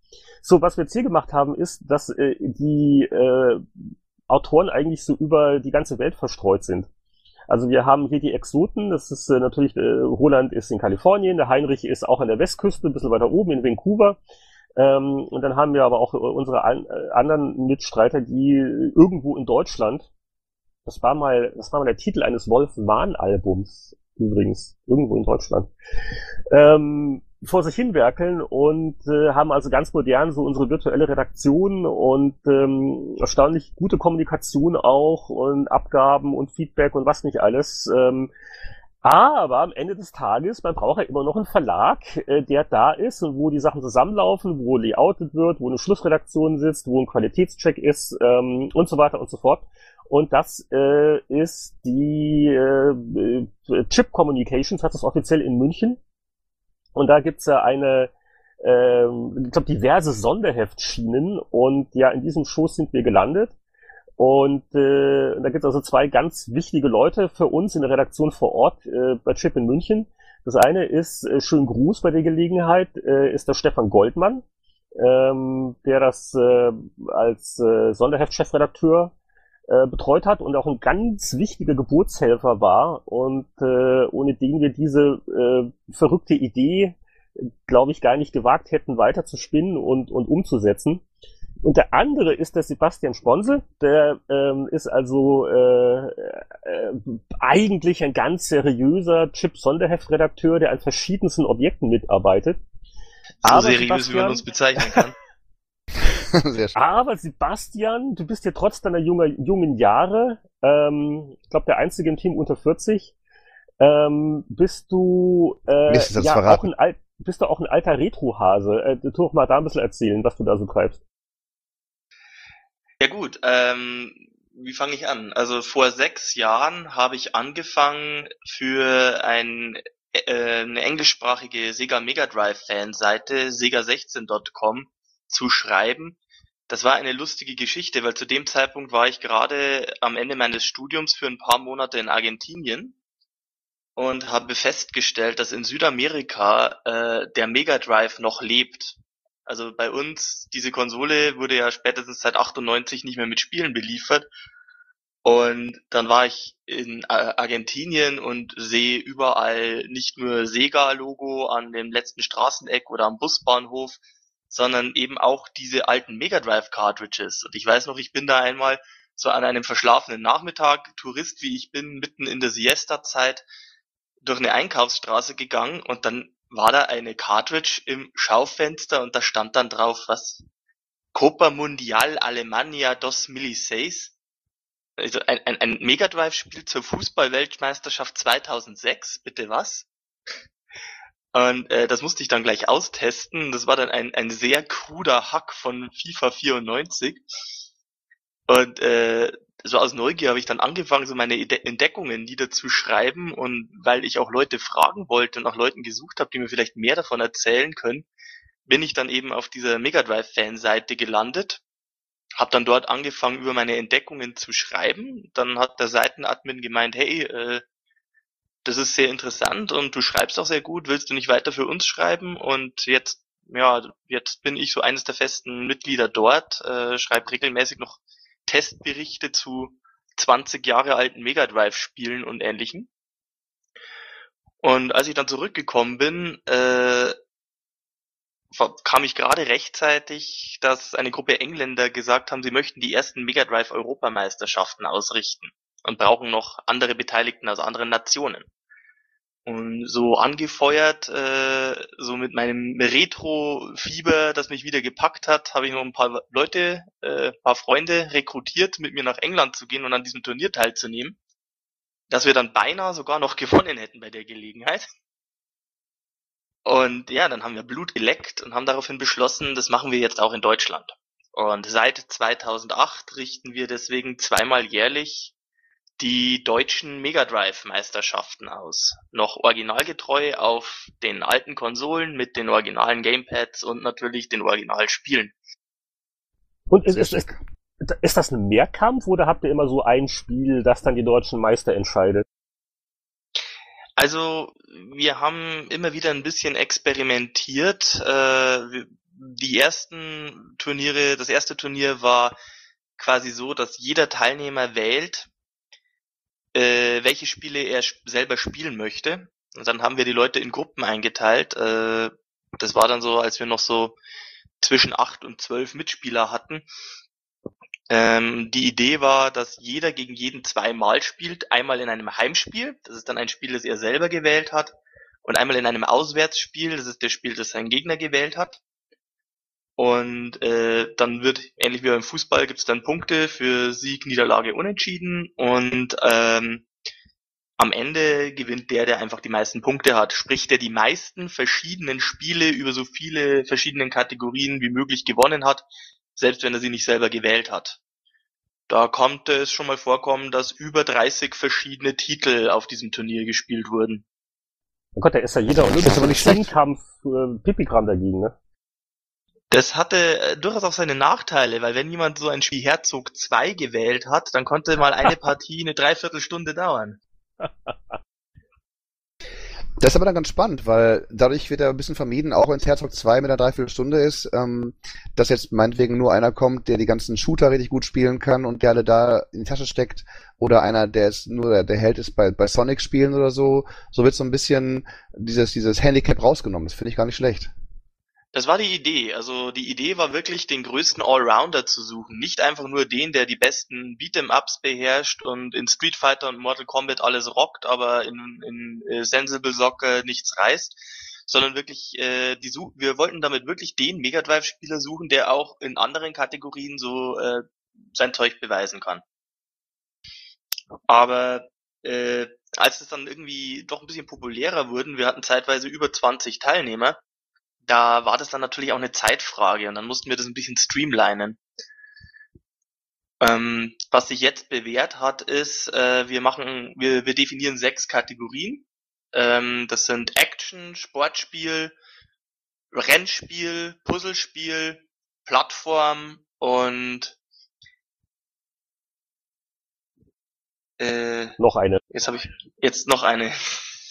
A: So, was wir jetzt hier gemacht haben, ist, dass äh, die äh, Autoren eigentlich so über die ganze Welt verstreut sind. Also wir haben hier die Exoten, das ist äh, natürlich, äh, Roland ist in Kalifornien, der Heinrich ist auch an der Westküste, ein bisschen weiter oben in Vancouver. Ähm, und dann haben wir aber auch äh, unsere an, äh, anderen Mitstreiter, die irgendwo in Deutschland, das war mal, das war mal der Titel eines Wolf-Mahn-Albums übrigens, irgendwo in Deutschland, ähm, vor sich hinwerkeln und äh, haben also ganz modern so unsere virtuelle Redaktion und ähm, erstaunlich gute Kommunikation auch und Abgaben und Feedback und was nicht alles. Ähm, aber am Ende des Tages, man braucht ja immer noch einen Verlag, äh, der da ist und wo die Sachen zusammenlaufen, wo layoutet wird, wo eine Schlussredaktion sitzt, wo ein Qualitätscheck ist ähm, und so weiter und so fort. Und das äh, ist die äh, Chip Communications, hat das offiziell in München. Und da gibt's ja eine, ähm, ich glaube, diverse Sonderheftschienen. Und ja, in diesem Show sind wir gelandet. Und äh, da gibt's also zwei ganz wichtige Leute für uns in der Redaktion vor Ort äh, bei Chip in München. Das eine ist, äh, schönen Gruß bei der Gelegenheit, äh, ist der Stefan Goldmann, ähm, der das äh, als äh, Sonderheft-Chefredakteur äh, betreut hat und auch ein ganz wichtiger Geburtshelfer war und äh, ohne den wir diese äh, verrückte Idee, glaube ich, gar nicht gewagt hätten, weiter zu spinnen und, und umzusetzen. Und der andere ist der Sebastian Sponsel, der ähm, ist also äh, äh, eigentlich ein ganz seriöser Chip-Sonderheft-Redakteur, der an verschiedensten Objekten mitarbeitet.
D: So Aber seriös, Sebastian, wie man uns bezeichnen kann. [LAUGHS]
A: Aber Sebastian, du bist ja trotz deiner junge, jungen Jahre, ähm, ich glaube der einzige im Team unter 40, ähm, bist du äh, ja, auch ein Al bist du auch ein alter Retro-Hase. Äh, tu doch mal da ein bisschen erzählen, was du da so treibst.
D: Ja gut, ähm, wie fange ich an? Also vor sechs Jahren habe ich angefangen für ein, äh, eine englischsprachige Sega Mega Drive Fanseite, sega16.com, zu schreiben. Das war eine lustige Geschichte, weil zu dem Zeitpunkt war ich gerade am Ende meines Studiums für ein paar Monate in Argentinien und habe festgestellt, dass in Südamerika äh, der Mega Drive noch lebt. Also bei uns, diese Konsole wurde ja spätestens seit 98 nicht mehr mit Spielen beliefert. Und dann war ich in Argentinien und sehe überall nicht nur Sega-Logo an dem letzten Straßeneck oder am Busbahnhof, sondern eben auch diese alten Mega Drive Cartridges. Und ich weiß noch, ich bin da einmal so an einem verschlafenen Nachmittag, Tourist wie ich bin, mitten in der Siesta-Zeit durch eine Einkaufsstraße gegangen und dann war da eine Cartridge im Schaufenster und da stand dann drauf, was? Copa Mundial Alemania dos Miliseis. Also ein, ein, ein Mega Drive Spiel zur Fußball-Weltmeisterschaft 2006, bitte was? Und äh, das musste ich dann gleich austesten. Das war dann ein, ein sehr kruder Hack von FIFA 94. Und äh, so aus Neugier habe ich dann angefangen, so meine Entdeckungen niederzuschreiben und weil ich auch Leute fragen wollte und auch Leuten gesucht habe, die mir vielleicht mehr davon erzählen können, bin ich dann eben auf dieser Mega Drive Fanseite gelandet, habe dann dort angefangen, über meine Entdeckungen zu schreiben. Dann hat der Seitenadmin gemeint, hey, äh, das ist sehr interessant und du schreibst auch sehr gut, willst du nicht weiter für uns schreiben? Und jetzt, ja, jetzt bin ich so eines der festen Mitglieder dort, äh, schreibe regelmäßig noch Testberichte zu 20 Jahre alten Mega Drive Spielen und ähnlichen. Und als ich dann zurückgekommen bin, äh, kam ich gerade rechtzeitig, dass eine Gruppe Engländer gesagt haben, sie möchten die ersten Mega Drive Europameisterschaften ausrichten und brauchen noch andere Beteiligten aus anderen Nationen. Und so angefeuert, äh, so mit meinem Retro-Fieber, das mich wieder gepackt hat, habe ich noch ein paar Leute, äh, paar Freunde rekrutiert, mit mir nach England zu gehen und an diesem Turnier teilzunehmen. Dass wir dann beinahe sogar noch [LAUGHS] gewonnen hätten bei der Gelegenheit. Und ja, dann haben wir Blut geleckt und haben daraufhin beschlossen, das machen wir jetzt auch in Deutschland. Und seit 2008 richten wir deswegen zweimal jährlich die deutschen Mega Drive Meisterschaften aus. Noch originalgetreu auf den alten Konsolen mit den originalen Gamepads und natürlich den Originalspielen.
A: Und ist, ist, ist, ist das ein Mehrkampf oder habt ihr immer so ein Spiel, das dann die deutschen Meister entscheidet?
D: Also wir haben immer wieder ein bisschen experimentiert. Äh, die ersten Turniere, das erste Turnier war quasi so, dass jeder Teilnehmer wählt, äh, welche Spiele er selber spielen möchte. Und dann haben wir die Leute in Gruppen eingeteilt. Äh, das war dann so, als wir noch so zwischen acht und zwölf Mitspieler hatten. Ähm, die Idee war, dass jeder gegen jeden zweimal spielt. Einmal in einem Heimspiel, das ist dann ein Spiel, das er selber gewählt hat. Und einmal in einem Auswärtsspiel, das ist das Spiel, das sein Gegner gewählt hat. Und äh, dann wird, ähnlich wie beim Fußball, gibt es dann Punkte für Sieg, Niederlage, Unentschieden. Und ähm, am Ende gewinnt der, der einfach die meisten Punkte hat. Sprich, der die meisten verschiedenen Spiele über so viele verschiedene Kategorien wie möglich gewonnen hat, selbst wenn er sie nicht selber gewählt hat. Da konnte es schon mal vorkommen, dass über 30 verschiedene Titel auf diesem Turnier gespielt wurden.
A: Oh Gott, da ist ja jeder olympische Kampf äh, Pipikram dagegen, ne?
D: Das hatte äh, durchaus auch seine Nachteile, weil wenn jemand so ein Spiel Herzog 2 gewählt hat, dann konnte mal eine [LAUGHS] Partie eine Dreiviertelstunde dauern.
B: Das ist aber dann ganz spannend, weil dadurch wird ja ein bisschen vermieden, auch wenn es Herzog 2 mit einer Dreiviertelstunde ist, ähm, dass jetzt meinetwegen nur einer kommt, der die ganzen Shooter richtig gut spielen kann und der alle da in die Tasche steckt, oder einer, der ist nur der, der Held ist bei, bei Sonic-Spielen oder so. So wird so ein bisschen dieses, dieses Handicap rausgenommen. Das finde ich gar nicht schlecht.
D: Das war die Idee. Also die Idee war wirklich, den größten Allrounder zu suchen. Nicht einfach nur den, der die besten Beat'em-Ups beherrscht und in Street Fighter und Mortal Kombat alles rockt, aber in, in äh, Sensible Soccer nichts reißt. Sondern wirklich, äh, die Such wir wollten damit wirklich den Mega Drive-Spieler suchen, der auch in anderen Kategorien so äh, sein Zeug beweisen kann. Aber äh, als es dann irgendwie doch ein bisschen populärer wurden, wir hatten zeitweise über 20 Teilnehmer, da war das dann natürlich auch eine Zeitfrage und dann mussten wir das ein bisschen streamlinen. Ähm, was sich jetzt bewährt hat, ist, äh, wir machen, wir, wir definieren sechs Kategorien. Ähm, das sind Action, Sportspiel, Rennspiel, Puzzlespiel, Plattform und
A: äh, noch eine.
D: Jetzt habe ich jetzt noch eine. [LAUGHS]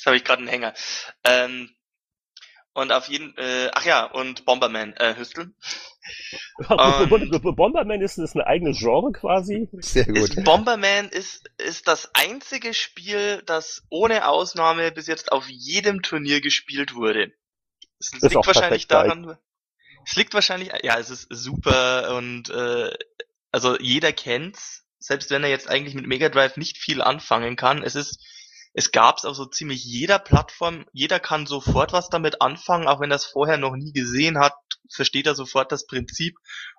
D: Jetzt habe ich gerade einen Hänger. Ähm, und auf jeden, äh, ach ja, und Bomberman, äh, Hüstel. [LAUGHS]
A: Bomberman ist, ist eine eigene Genre quasi.
D: Sehr gut. Ist, Bomberman ist, ist das einzige Spiel, das ohne Ausnahme bis jetzt auf jedem Turnier gespielt wurde. Es das liegt wahrscheinlich daran, es liegt wahrscheinlich, ja, es ist super und äh, also jeder kennt's, selbst wenn er jetzt eigentlich mit Mega Drive nicht viel anfangen kann. Es ist es gab's auf so ziemlich jeder Plattform. Jeder kann sofort was damit anfangen, auch wenn er es vorher noch nie gesehen hat, versteht er sofort das Prinzip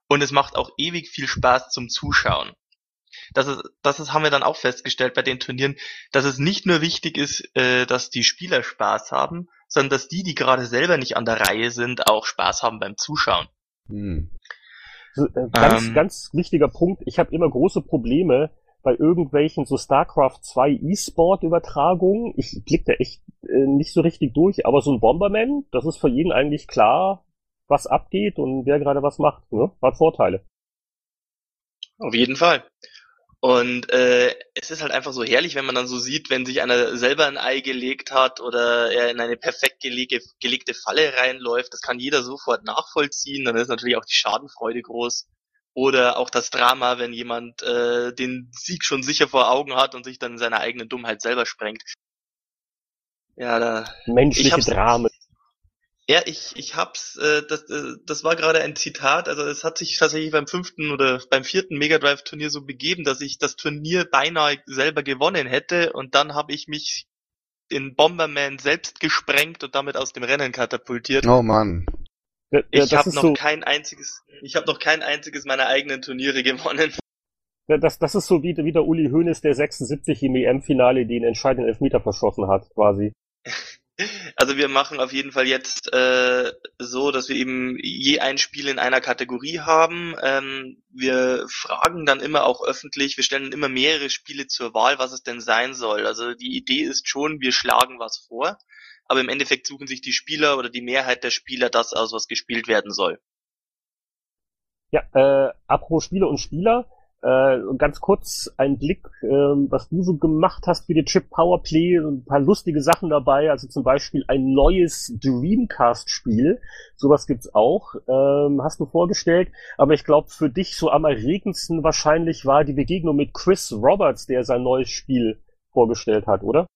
D: und es macht auch ewig viel Spaß zum Zuschauen. Das ist, das ist, haben wir dann auch festgestellt bei den Turnieren, dass es nicht nur wichtig ist, äh, dass die Spieler Spaß haben, sondern dass die, die gerade selber nicht an der Reihe sind, auch Spaß haben beim Zuschauen. Hm.
A: Ganz, ähm, ganz wichtiger Punkt. Ich habe immer große Probleme, bei irgendwelchen so StarCraft 2 E-Sport-Übertragungen. Ich blick da echt äh, nicht so richtig durch, aber so ein Bomberman, das ist für jeden eigentlich klar, was abgeht und wer gerade was macht. Ne? Hat Vorteile.
D: Auf jeden Fall. Und äh, es ist halt einfach so herrlich, wenn man dann so sieht, wenn sich einer selber ein Ei gelegt hat oder er in eine perfekt gelege, gelegte Falle reinläuft. Das kann jeder sofort nachvollziehen. Dann ist natürlich auch die Schadenfreude groß. Oder auch das Drama, wenn jemand äh, den Sieg schon sicher vor Augen hat und sich dann in seiner eigenen Dummheit selber sprengt.
A: Ja, da. Menschliche Drama.
D: Ja, ich, ich hab's, äh, das, äh, das war gerade ein Zitat, also es hat sich tatsächlich beim fünften oder beim vierten Mega Drive Turnier so begeben, dass ich das Turnier beinahe selber gewonnen hätte und dann habe ich mich in Bomberman selbst gesprengt und damit aus dem Rennen katapultiert.
B: Oh Mann.
D: Ja, ich habe noch so kein einziges, ich habe noch kein einziges meiner eigenen Turniere gewonnen. [LAUGHS]
A: Ja, das, das ist so wie, wie der Uli Hoeneß, der 76 im EM-Finale den entscheidenden Elfmeter verschossen hat, quasi.
D: Also wir machen auf jeden Fall jetzt äh, so, dass wir eben je ein Spiel in einer Kategorie haben. Ähm, wir fragen dann immer auch öffentlich, wir stellen immer mehrere Spiele zur Wahl, was es denn sein soll. Also die Idee ist schon, wir schlagen was vor, aber im Endeffekt suchen sich die Spieler oder die Mehrheit der Spieler das aus, was gespielt werden soll.
A: Ja, äh, apropos Spieler und Spieler, äh, ganz kurz ein Blick, äh, was du so gemacht hast für die Chip Powerplay, ein paar lustige Sachen dabei, also zum Beispiel ein neues Dreamcast-Spiel, sowas gibt's auch, ähm, hast du vorgestellt, aber ich glaube für dich so am erregendsten wahrscheinlich war die Begegnung mit Chris Roberts, der sein neues Spiel vorgestellt hat, oder?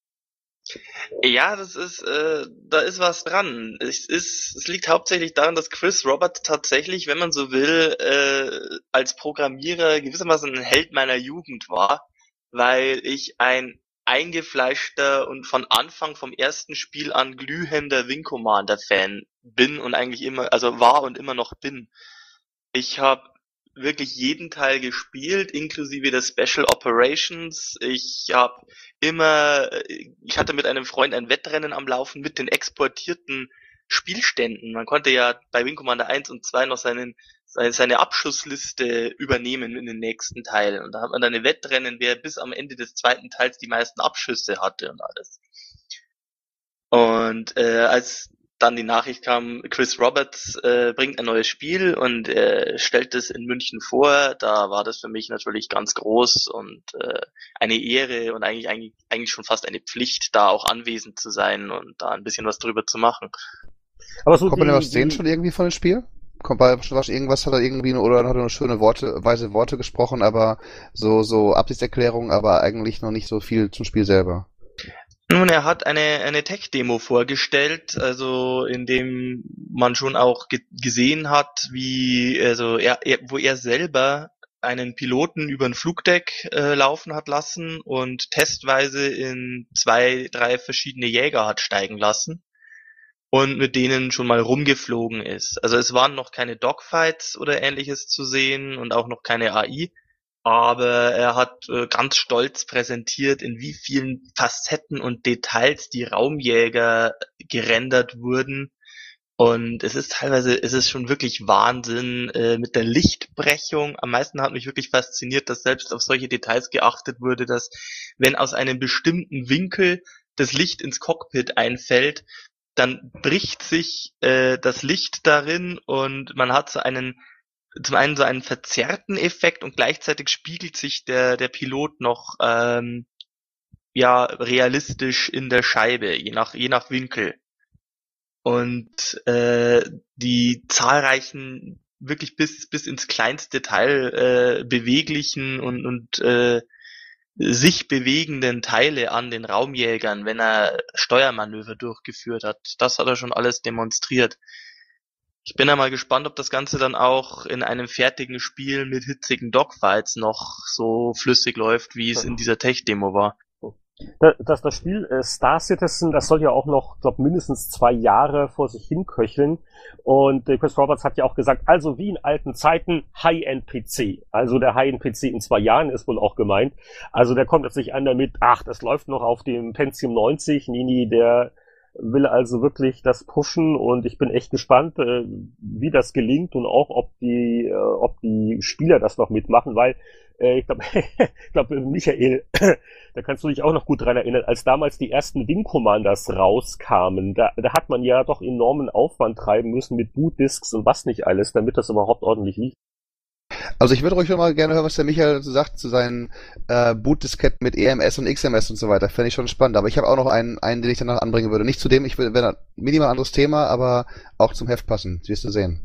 D: Ja, das ist, äh, da ist was dran. Es ist, es liegt hauptsächlich daran, dass Chris Roberts tatsächlich, wenn man so will, äh, als Programmierer gewissermaßen ein Held meiner Jugend war, weil ich ein eingefleischter und von Anfang vom ersten Spiel an glühender Wing Commander Fan bin und eigentlich immer, also war und immer noch bin. Ich habe wirklich jeden Teil gespielt, inklusive der Special Operations. Ich habe immer, ich hatte mit einem Freund ein Wettrennen am Laufen mit den exportierten Spielständen. Man konnte ja bei Wing Commander 1 und 2 noch seinen, seine Abschussliste übernehmen in den nächsten Teil. Und da hat man dann ein Wettrennen, wer bis am Ende des zweiten Teils die meisten Abschüsse hatte und alles. Und äh, als dann die Nachricht kam, Chris Roberts äh, bringt ein neues Spiel und äh, stellt es in München vor. Da war das für mich natürlich ganz groß und äh, eine Ehre und eigentlich, eigentlich, eigentlich schon fast eine Pflicht, da auch anwesend zu sein und da ein bisschen was drüber zu machen.
B: Aber so Kommt man was sehen schon irgendwie von dem Spiel? Kommt bei was irgendwas hat er irgendwie oder hat er nur schöne Worte, weise Worte gesprochen, aber so so Absichtserklärungen, aber eigentlich noch nicht so viel zum Spiel selber.
D: Nun, er hat eine, eine Tech-Demo vorgestellt, also in dem man schon auch ge gesehen hat, wie, also er, er, wo er selber einen Piloten über ein Flugdeck äh, laufen hat lassen und testweise in zwei, drei verschiedene Jäger hat steigen lassen und mit denen schon mal rumgeflogen ist. Also es waren noch keine Dogfights oder ähnliches zu sehen und auch noch keine AI, aber er hat äh, ganz stolz präsentiert, in wie vielen Facetten und Details die Raumjäger gerendert wurden. Und es ist teilweise, es ist schon wirklich Wahnsinn äh, mit der Lichtbrechung. Am meisten hat mich wirklich fasziniert, dass selbst auf solche Details geachtet wurde, dass wenn aus einem bestimmten Winkel das Licht ins Cockpit einfällt, dann bricht sich äh, das Licht darin und man hat so einen zum einen so einen verzerrten Effekt und gleichzeitig spiegelt sich der, der Pilot noch ähm, ja realistisch in der Scheibe, je nach, je nach Winkel. Und äh, die zahlreichen, wirklich bis, bis ins kleinste Teil äh, beweglichen und, und äh, sich bewegenden Teile an den Raumjägern, wenn er Steuermanöver durchgeführt hat. Das hat er schon alles demonstriert. Ich bin ja mal gespannt, ob das Ganze dann auch in einem fertigen Spiel mit hitzigen Dogfights noch so flüssig läuft, wie es in dieser Tech-Demo war.
A: Das, das Spiel äh, Star Citizen, das soll ja auch noch, glaube mindestens zwei Jahre vor sich hinköcheln. Und äh, Chris Roberts hat ja auch gesagt, also wie in alten Zeiten High-End-PC. Also der High-End-PC in zwei Jahren ist wohl auch gemeint. Also der kommt jetzt nicht an damit, ach, das läuft noch auf dem Pentium 90. Nee, nee, der will also wirklich das pushen und ich bin echt gespannt, äh, wie das gelingt und auch ob die, äh, ob die Spieler das noch mitmachen, weil äh, ich glaube, [LAUGHS] ich glaub, Michael, [CLEARS THROAT] da kannst du dich auch noch gut dran erinnern, als damals die ersten Wing Commanders rauskamen, da, da hat man ja doch enormen Aufwand treiben müssen mit Bootdisks und was nicht alles, damit das überhaupt ordentlich lief.
B: Also ich würde ruhig mal gerne hören, was der Michael sagt zu seinen äh, Bootdisketten mit EMS und XMS und so weiter. Fände ich schon spannend. Aber ich habe auch noch einen, einen, den ich danach anbringen würde. Nicht zu dem, ich will, wäre minimal anderes Thema, aber auch zum Heft passen. Wirst du sehen.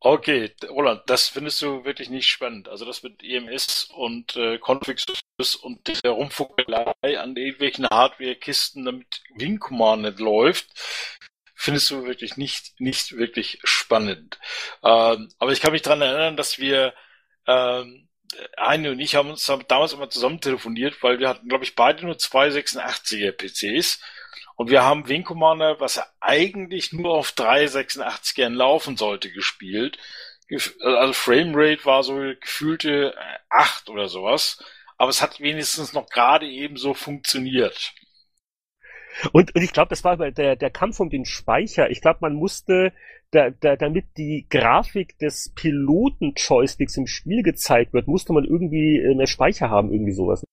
C: Okay, Roland, das findest du wirklich nicht spannend. Also das mit EMS und äh, Configs und der Rumfuckelei an irgendwelchen Hardware-Kisten, damit Wing Command nicht läuft, findest du wirklich nicht, nicht wirklich spannend. Ähm, aber ich kann mich dran erinnern, dass wir, ähm, Heine und ich haben uns damals immer zusammen telefoniert, weil wir hatten, glaube ich, beide nur zwei 86er PCs. Und wir haben Wing Commander, was ja eigentlich nur auf drei 86ern laufen sollte, gespielt. Also Framerate war so gefühlte acht oder sowas. Aber es hat wenigstens noch gerade eben so funktioniert.
A: Und, und ich glaube, das war der, der Kampf um den Speicher. Ich glaube, man musste, da, da, damit die Grafik des Piloten-Joysticks im Spiel gezeigt wird, musste man irgendwie äh, mehr Speicher haben, irgendwie sowas.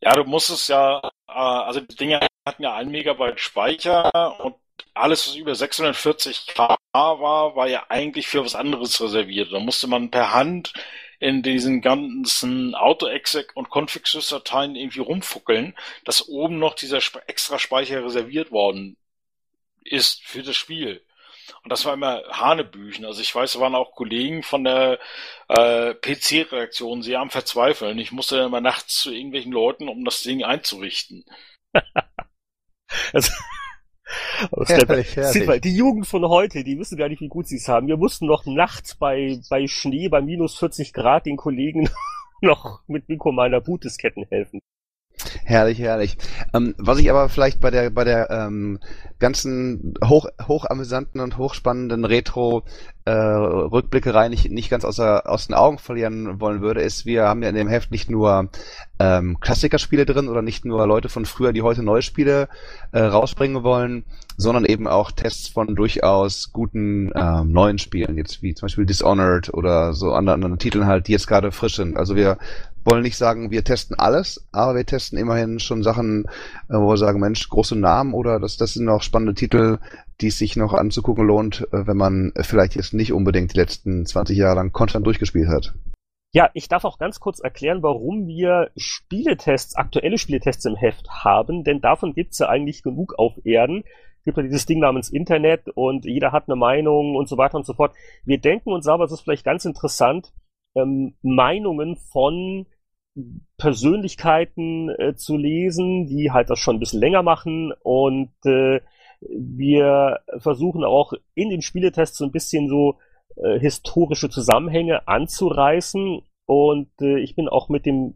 C: Ja, du musstest ja, äh, also die Dinger hatten ja ein Megabyte Speicher und alles, was über 640 K war, war ja eigentlich für was anderes reserviert. Da musste man per Hand in diesen ganzen Auto-Exec und Config-Sys-Dateien irgendwie rumfuckeln, dass oben noch dieser extra Speicher reserviert worden ist für das Spiel. Und das war immer Hanebüchen. Also ich weiß, da waren auch Kollegen von der äh, PC-Redaktion sehr am Verzweifeln. Ich musste dann immer nachts zu irgendwelchen Leuten, um das Ding einzurichten. [LAUGHS]
A: also, herrlich, herrlich. Mal, die Jugend von heute, die wissen gar nicht, wie gut sie es haben. Wir mussten noch nachts bei, bei Schnee, bei minus 40 Grad den Kollegen [LAUGHS] noch mit Mikro meiner Bootdisketten helfen.
B: Herrlich, herrlich. Ähm, was ich aber vielleicht bei der bei der ähm, ganzen hoch hochamüsanten und hochspannenden Retro äh, Rückblickerei nicht nicht ganz außer aus den Augen verlieren wollen würde, ist, wir haben ja in dem Heft nicht nur ähm, Klassikerspiele drin oder nicht nur Leute von früher, die heute neue Spiele äh, rausbringen wollen, sondern eben auch Tests von durchaus guten ähm, neuen Spielen, jetzt wie zum Beispiel Dishonored oder so anderen, anderen Titeln halt, die jetzt gerade frisch sind. Also wir wollen nicht sagen, wir testen alles, aber wir testen immerhin schon Sachen, äh, wo wir sagen, Mensch, große Namen oder das, das sind auch spannende Titel, die es sich noch anzugucken lohnt, äh, wenn man vielleicht jetzt nicht unbedingt die letzten 20 Jahre lang Content durchgespielt hat.
A: Ja, ich darf auch ganz kurz erklären, warum wir Spieletests, aktuelle Spieletests im Heft haben, denn davon gibt's ja eigentlich genug auf Erden. Es gibt ja dieses Ding namens Internet und jeder hat eine Meinung und so weiter und so fort. Wir denken uns aber, es ist vielleicht ganz interessant, ähm, Meinungen von Persönlichkeiten äh, zu lesen, die halt das schon ein bisschen länger machen und äh, wir versuchen auch in den Spieletests so ein bisschen so äh, historische Zusammenhänge anzureißen und äh, ich bin auch mit dem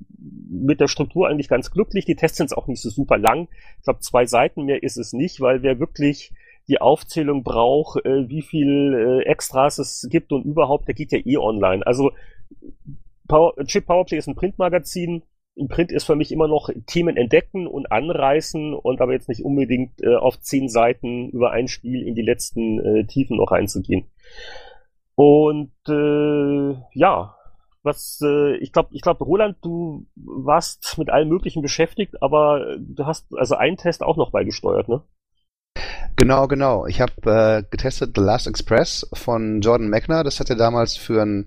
A: mit der Struktur eigentlich ganz glücklich. Die Tests sind auch nicht so super lang. Ich glaube, zwei Seiten mehr ist es nicht, weil wer wirklich die Aufzählung braucht, äh, wie viel äh, Extras es gibt und überhaupt, der geht ja eh online. Also Power, Chip Powerplay ist ein Printmagazin. Im Print ist für mich immer noch Themen entdecken und anreißen und aber jetzt nicht unbedingt äh, auf zehn Seiten über ein Spiel in die letzten äh, Tiefen noch reinzugehen. Und äh, ja, was äh, ich glaube, ich glaube, Roland, du warst mit allem Möglichen beschäftigt, aber du hast also einen Test auch noch beigesteuert, ne?
B: Genau, genau. Ich habe äh, getestet The Last Express von Jordan Mechner. Das hat er damals für ein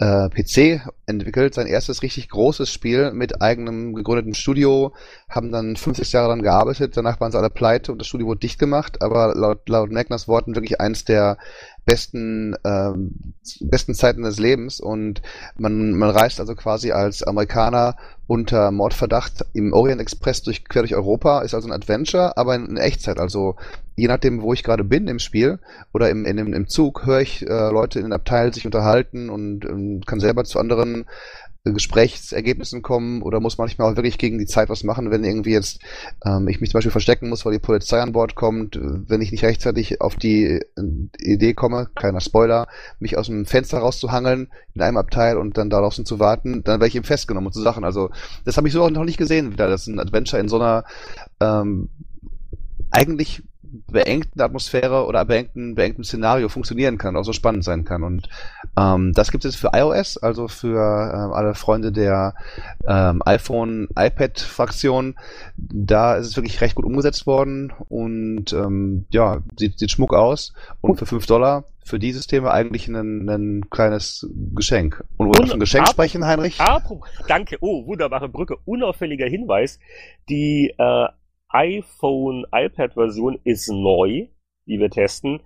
B: äh, PC entwickelt, sein erstes richtig großes Spiel mit eigenem gegründetem Studio, haben dann 50 Jahre daran gearbeitet, danach waren sie alle pleite und das Studio wurde dicht gemacht, aber laut, laut Magners Worten wirklich eins der besten, ähm, besten Zeiten des Lebens und man, man reist also quasi als Amerikaner unter Mordverdacht im Orient Express durch, quer durch Europa, ist also ein Adventure, aber in, in Echtzeit, also je nachdem, wo ich gerade bin im Spiel oder im, in, im, Zug, höre ich äh, Leute in den Abteil sich unterhalten und, und kann selber zu anderen Gesprächsergebnissen kommen oder muss manchmal auch wirklich gegen die Zeit was machen, wenn irgendwie jetzt ähm, ich mich zum Beispiel verstecken muss, weil die Polizei an Bord kommt, wenn ich nicht rechtzeitig auf die äh, Idee komme, keiner Spoiler, mich aus dem Fenster rauszuhangeln in einem Abteil und dann da draußen zu warten, dann werde ich eben festgenommen und so Sachen. Also das habe ich so auch noch nicht gesehen wieder. Das ist ein Adventure in so einer ähm, eigentlich beengten Atmosphäre oder beengten, beengten Szenario funktionieren kann, auch so spannend sein kann. Und ähm, das gibt es für iOS, also für äh, alle Freunde der ähm, iPhone, iPad-Fraktion. Da ist es wirklich recht gut umgesetzt worden und ähm, ja, sieht, sieht schmuck aus. Und für 5 Dollar für die Systeme eigentlich ein, ein kleines Geschenk. Und wo wir von Geschenk ab, sprechen, Heinrich?
A: Apropos, danke, oh, wunderbare Brücke. Unauffälliger Hinweis. Die äh, iPhone, iPad-Version ist neu, die wir testen.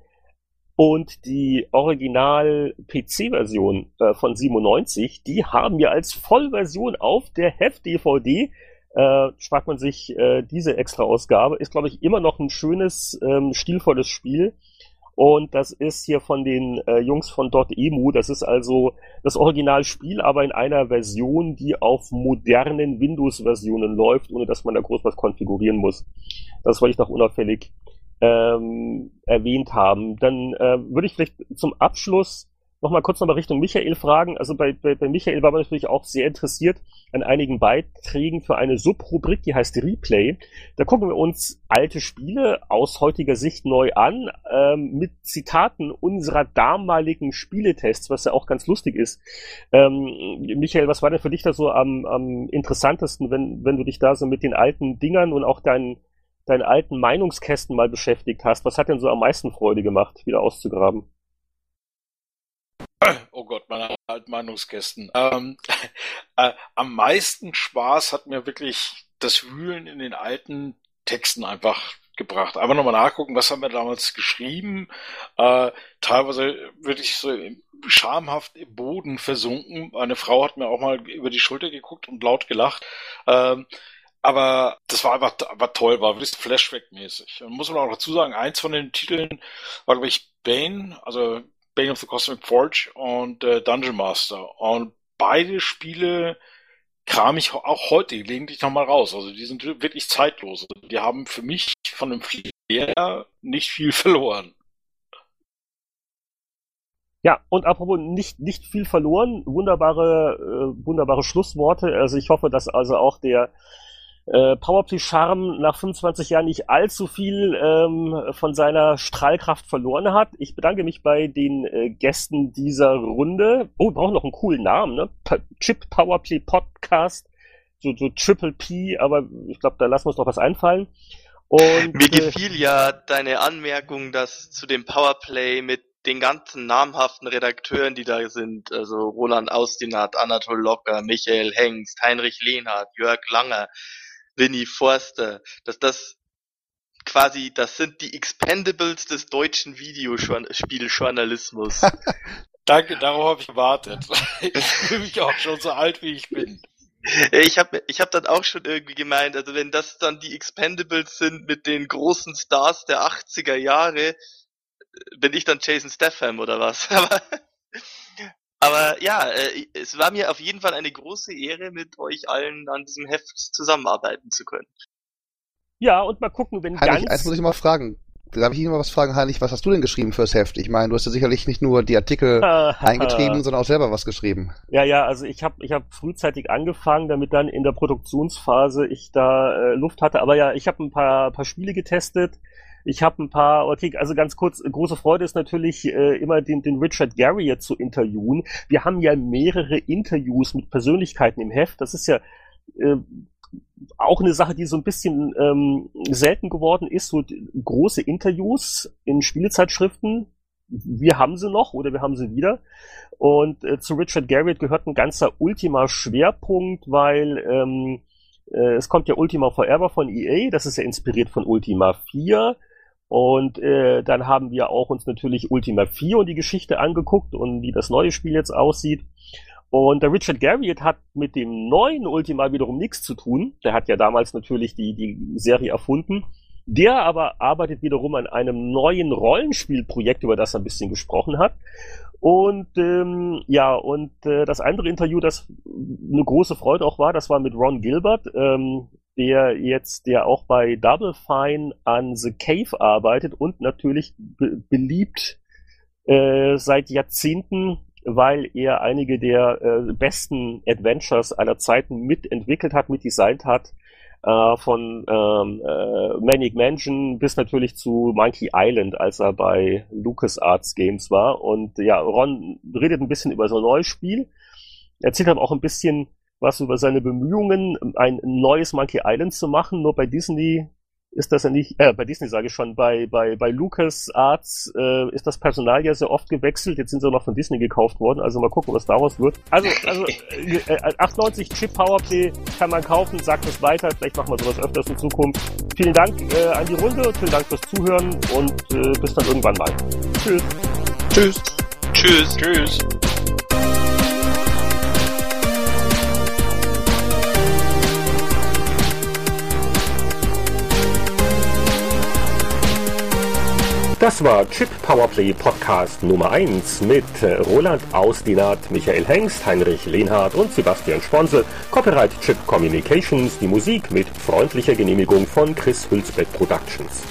A: Und die Original-PC-Version äh, von 97, die haben wir als Vollversion auf der Heft-DVD. Äh, spart man sich äh, diese extra Ausgabe. Ist, glaube ich, immer noch ein schönes, ähm, stilvolles Spiel. Und das ist hier von den äh, Jungs von .emu. Das ist also das Originalspiel, aber in einer Version, die auf modernen Windows-Versionen läuft, ohne dass man da groß was konfigurieren muss. Das wollte ich noch unauffällig ähm, erwähnt haben. Dann äh, würde ich vielleicht zum Abschluss nochmal kurz nochmal Richtung Michael fragen. Also bei, bei, bei Michael war man natürlich auch sehr interessiert an einigen Beiträgen für eine Subrubrik, die heißt Replay. Da gucken wir uns alte Spiele aus heutiger Sicht neu an, ähm, mit Zitaten unserer damaligen Spieletests, was ja auch ganz lustig ist. Ähm, Michael, was war denn für dich da so am, am interessantesten, wenn, wenn du dich da so mit den alten Dingern und auch deinen deinen alten Meinungskästen mal beschäftigt hast? Was hat denn so am meisten Freude gemacht, wieder auszugraben?
C: Oh Gott, meine alten Meinungskästen. Ähm, [LAUGHS] äh, am meisten Spaß hat mir wirklich das Wühlen in den alten Texten einfach gebracht. Einfach nochmal nachgucken, was haben wir damals geschrieben. Äh, teilweise wirklich so schamhaft im Boden versunken. Eine Frau hat mir auch mal über die Schulter geguckt und laut gelacht. Ähm, aber das war einfach war toll, war wirklich Flashback-mäßig. Muss man auch dazu sagen, eins von den Titeln war, glaube ich, Bane, also Bane of the Cosmic Forge und äh, Dungeon Master. Und beide Spiele kram ich auch heute gelegentlich nochmal raus. Also die sind wirklich zeitlos. Die haben für mich von dem Flair nicht viel [LAUGHS] verloren.
A: Ja, und apropos nicht, nicht viel verloren, wunderbare, äh, wunderbare Schlussworte. Also ich hoffe, dass also auch der äh, Powerplay Charme nach 25 Jahren nicht allzu viel ähm, von seiner Strahlkraft verloren hat. Ich bedanke mich bei den äh, Gästen dieser Runde. Oh, wir brauchen noch einen coolen Namen, ne? Pa Chip Powerplay Podcast, so, so Triple P, aber ich glaube, da lassen wir uns noch was einfallen.
D: Und, Mir äh, gefiel ja deine Anmerkung, dass zu dem Powerplay mit den ganzen namhaften Redakteuren, die da sind, also Roland Austinat, Anatol Locker, Michael Hengst, Heinrich Lehnhardt, Jörg Langer, Winnie Forster, dass das quasi, das sind die Expendables des deutschen Videospieljournalismus. [LAUGHS]
C: Danke, darauf habe ich gewartet. Ich fühle mich auch schon so alt, wie ich bin.
D: Ich habe ich hab dann auch schon irgendwie gemeint, also wenn das dann die Expendables sind mit den großen Stars der 80er Jahre, bin ich dann Jason Statham oder was? [LAUGHS] Aber aber ja, äh, es war mir auf jeden Fall eine große Ehre, mit euch allen an diesem Heft zusammenarbeiten zu können.
A: Ja, und mal gucken, wenn
B: Heinrich, ganz... Eins muss ich mal fragen. Darf ich Ihnen mal was fragen, Heinrich, was hast du denn geschrieben fürs Heft? Ich meine, du hast ja sicherlich nicht nur die Artikel [LAUGHS] eingetrieben, sondern auch selber was geschrieben.
A: Ja, ja, also ich habe ich hab frühzeitig angefangen, damit dann in der Produktionsphase ich da äh, Luft hatte. Aber ja, ich habe ein paar, paar Spiele getestet. Ich habe ein paar, okay, also ganz kurz, große Freude ist natürlich äh, immer den, den Richard Garriott zu interviewen. Wir haben ja mehrere Interviews mit Persönlichkeiten im Heft. Das ist ja äh, auch eine Sache, die so ein bisschen ähm, selten geworden ist, so große Interviews in Spielezeitschriften. Wir haben sie noch oder wir haben sie wieder. Und äh, zu Richard Garriott gehört ein ganzer Ultima-Schwerpunkt, weil ähm, äh, es kommt ja Ultima Forever von EA, das ist ja inspiriert von Ultima 4. Und äh, dann haben wir auch uns natürlich Ultima 4 und die Geschichte angeguckt und wie das neue Spiel jetzt aussieht. Und der Richard Garriott hat mit dem neuen Ultima wiederum nichts zu tun. Der hat ja damals natürlich die, die Serie erfunden. Der aber arbeitet wiederum an einem neuen Rollenspielprojekt, über das er ein bisschen gesprochen hat. Und ähm, ja, und äh, das andere Interview, das eine große Freude auch war, das war mit Ron Gilbert, ähm, der jetzt, der auch bei Double Fine an The Cave arbeitet und natürlich be beliebt äh, seit Jahrzehnten, weil er einige der äh, besten Adventures aller Zeiten mitentwickelt hat, mitdesignt hat. äh, von ähm, äh, Manic Mansion bis natürlich zu Monkey Island, als er bei LucasArts Games war. Und ja, Ron redet ein bisschen über so ein neues Spiel, erzählt aber auch ein bisschen was über seine Bemühungen, ein neues Monkey Island zu machen. Nur bei Disney ist das ja nicht, äh, bei Disney sage ich schon, bei, bei, bei Lucas Arts äh, ist das Personal ja sehr oft gewechselt. Jetzt sind sie noch von Disney gekauft worden. Also mal gucken, was daraus wird. Also, also [LAUGHS] äh, äh, 98 Chip Powerplay kann man kaufen. Sagt es weiter. Vielleicht machen wir sowas öfters in Zukunft. Vielen Dank äh, an die Runde. Vielen Dank fürs Zuhören und äh, bis dann irgendwann mal. Tschüss.
C: Tschüss. Tschüss. Tschüss.
A: Das war Chip Powerplay Podcast Nummer 1 mit äh, Roland Ausdinat, Michael Hengst, Heinrich Lehnhardt und Sebastian Sponsel. Copyright Chip Communications, die Musik mit freundlicher Genehmigung von Chris Hülsbeck Productions.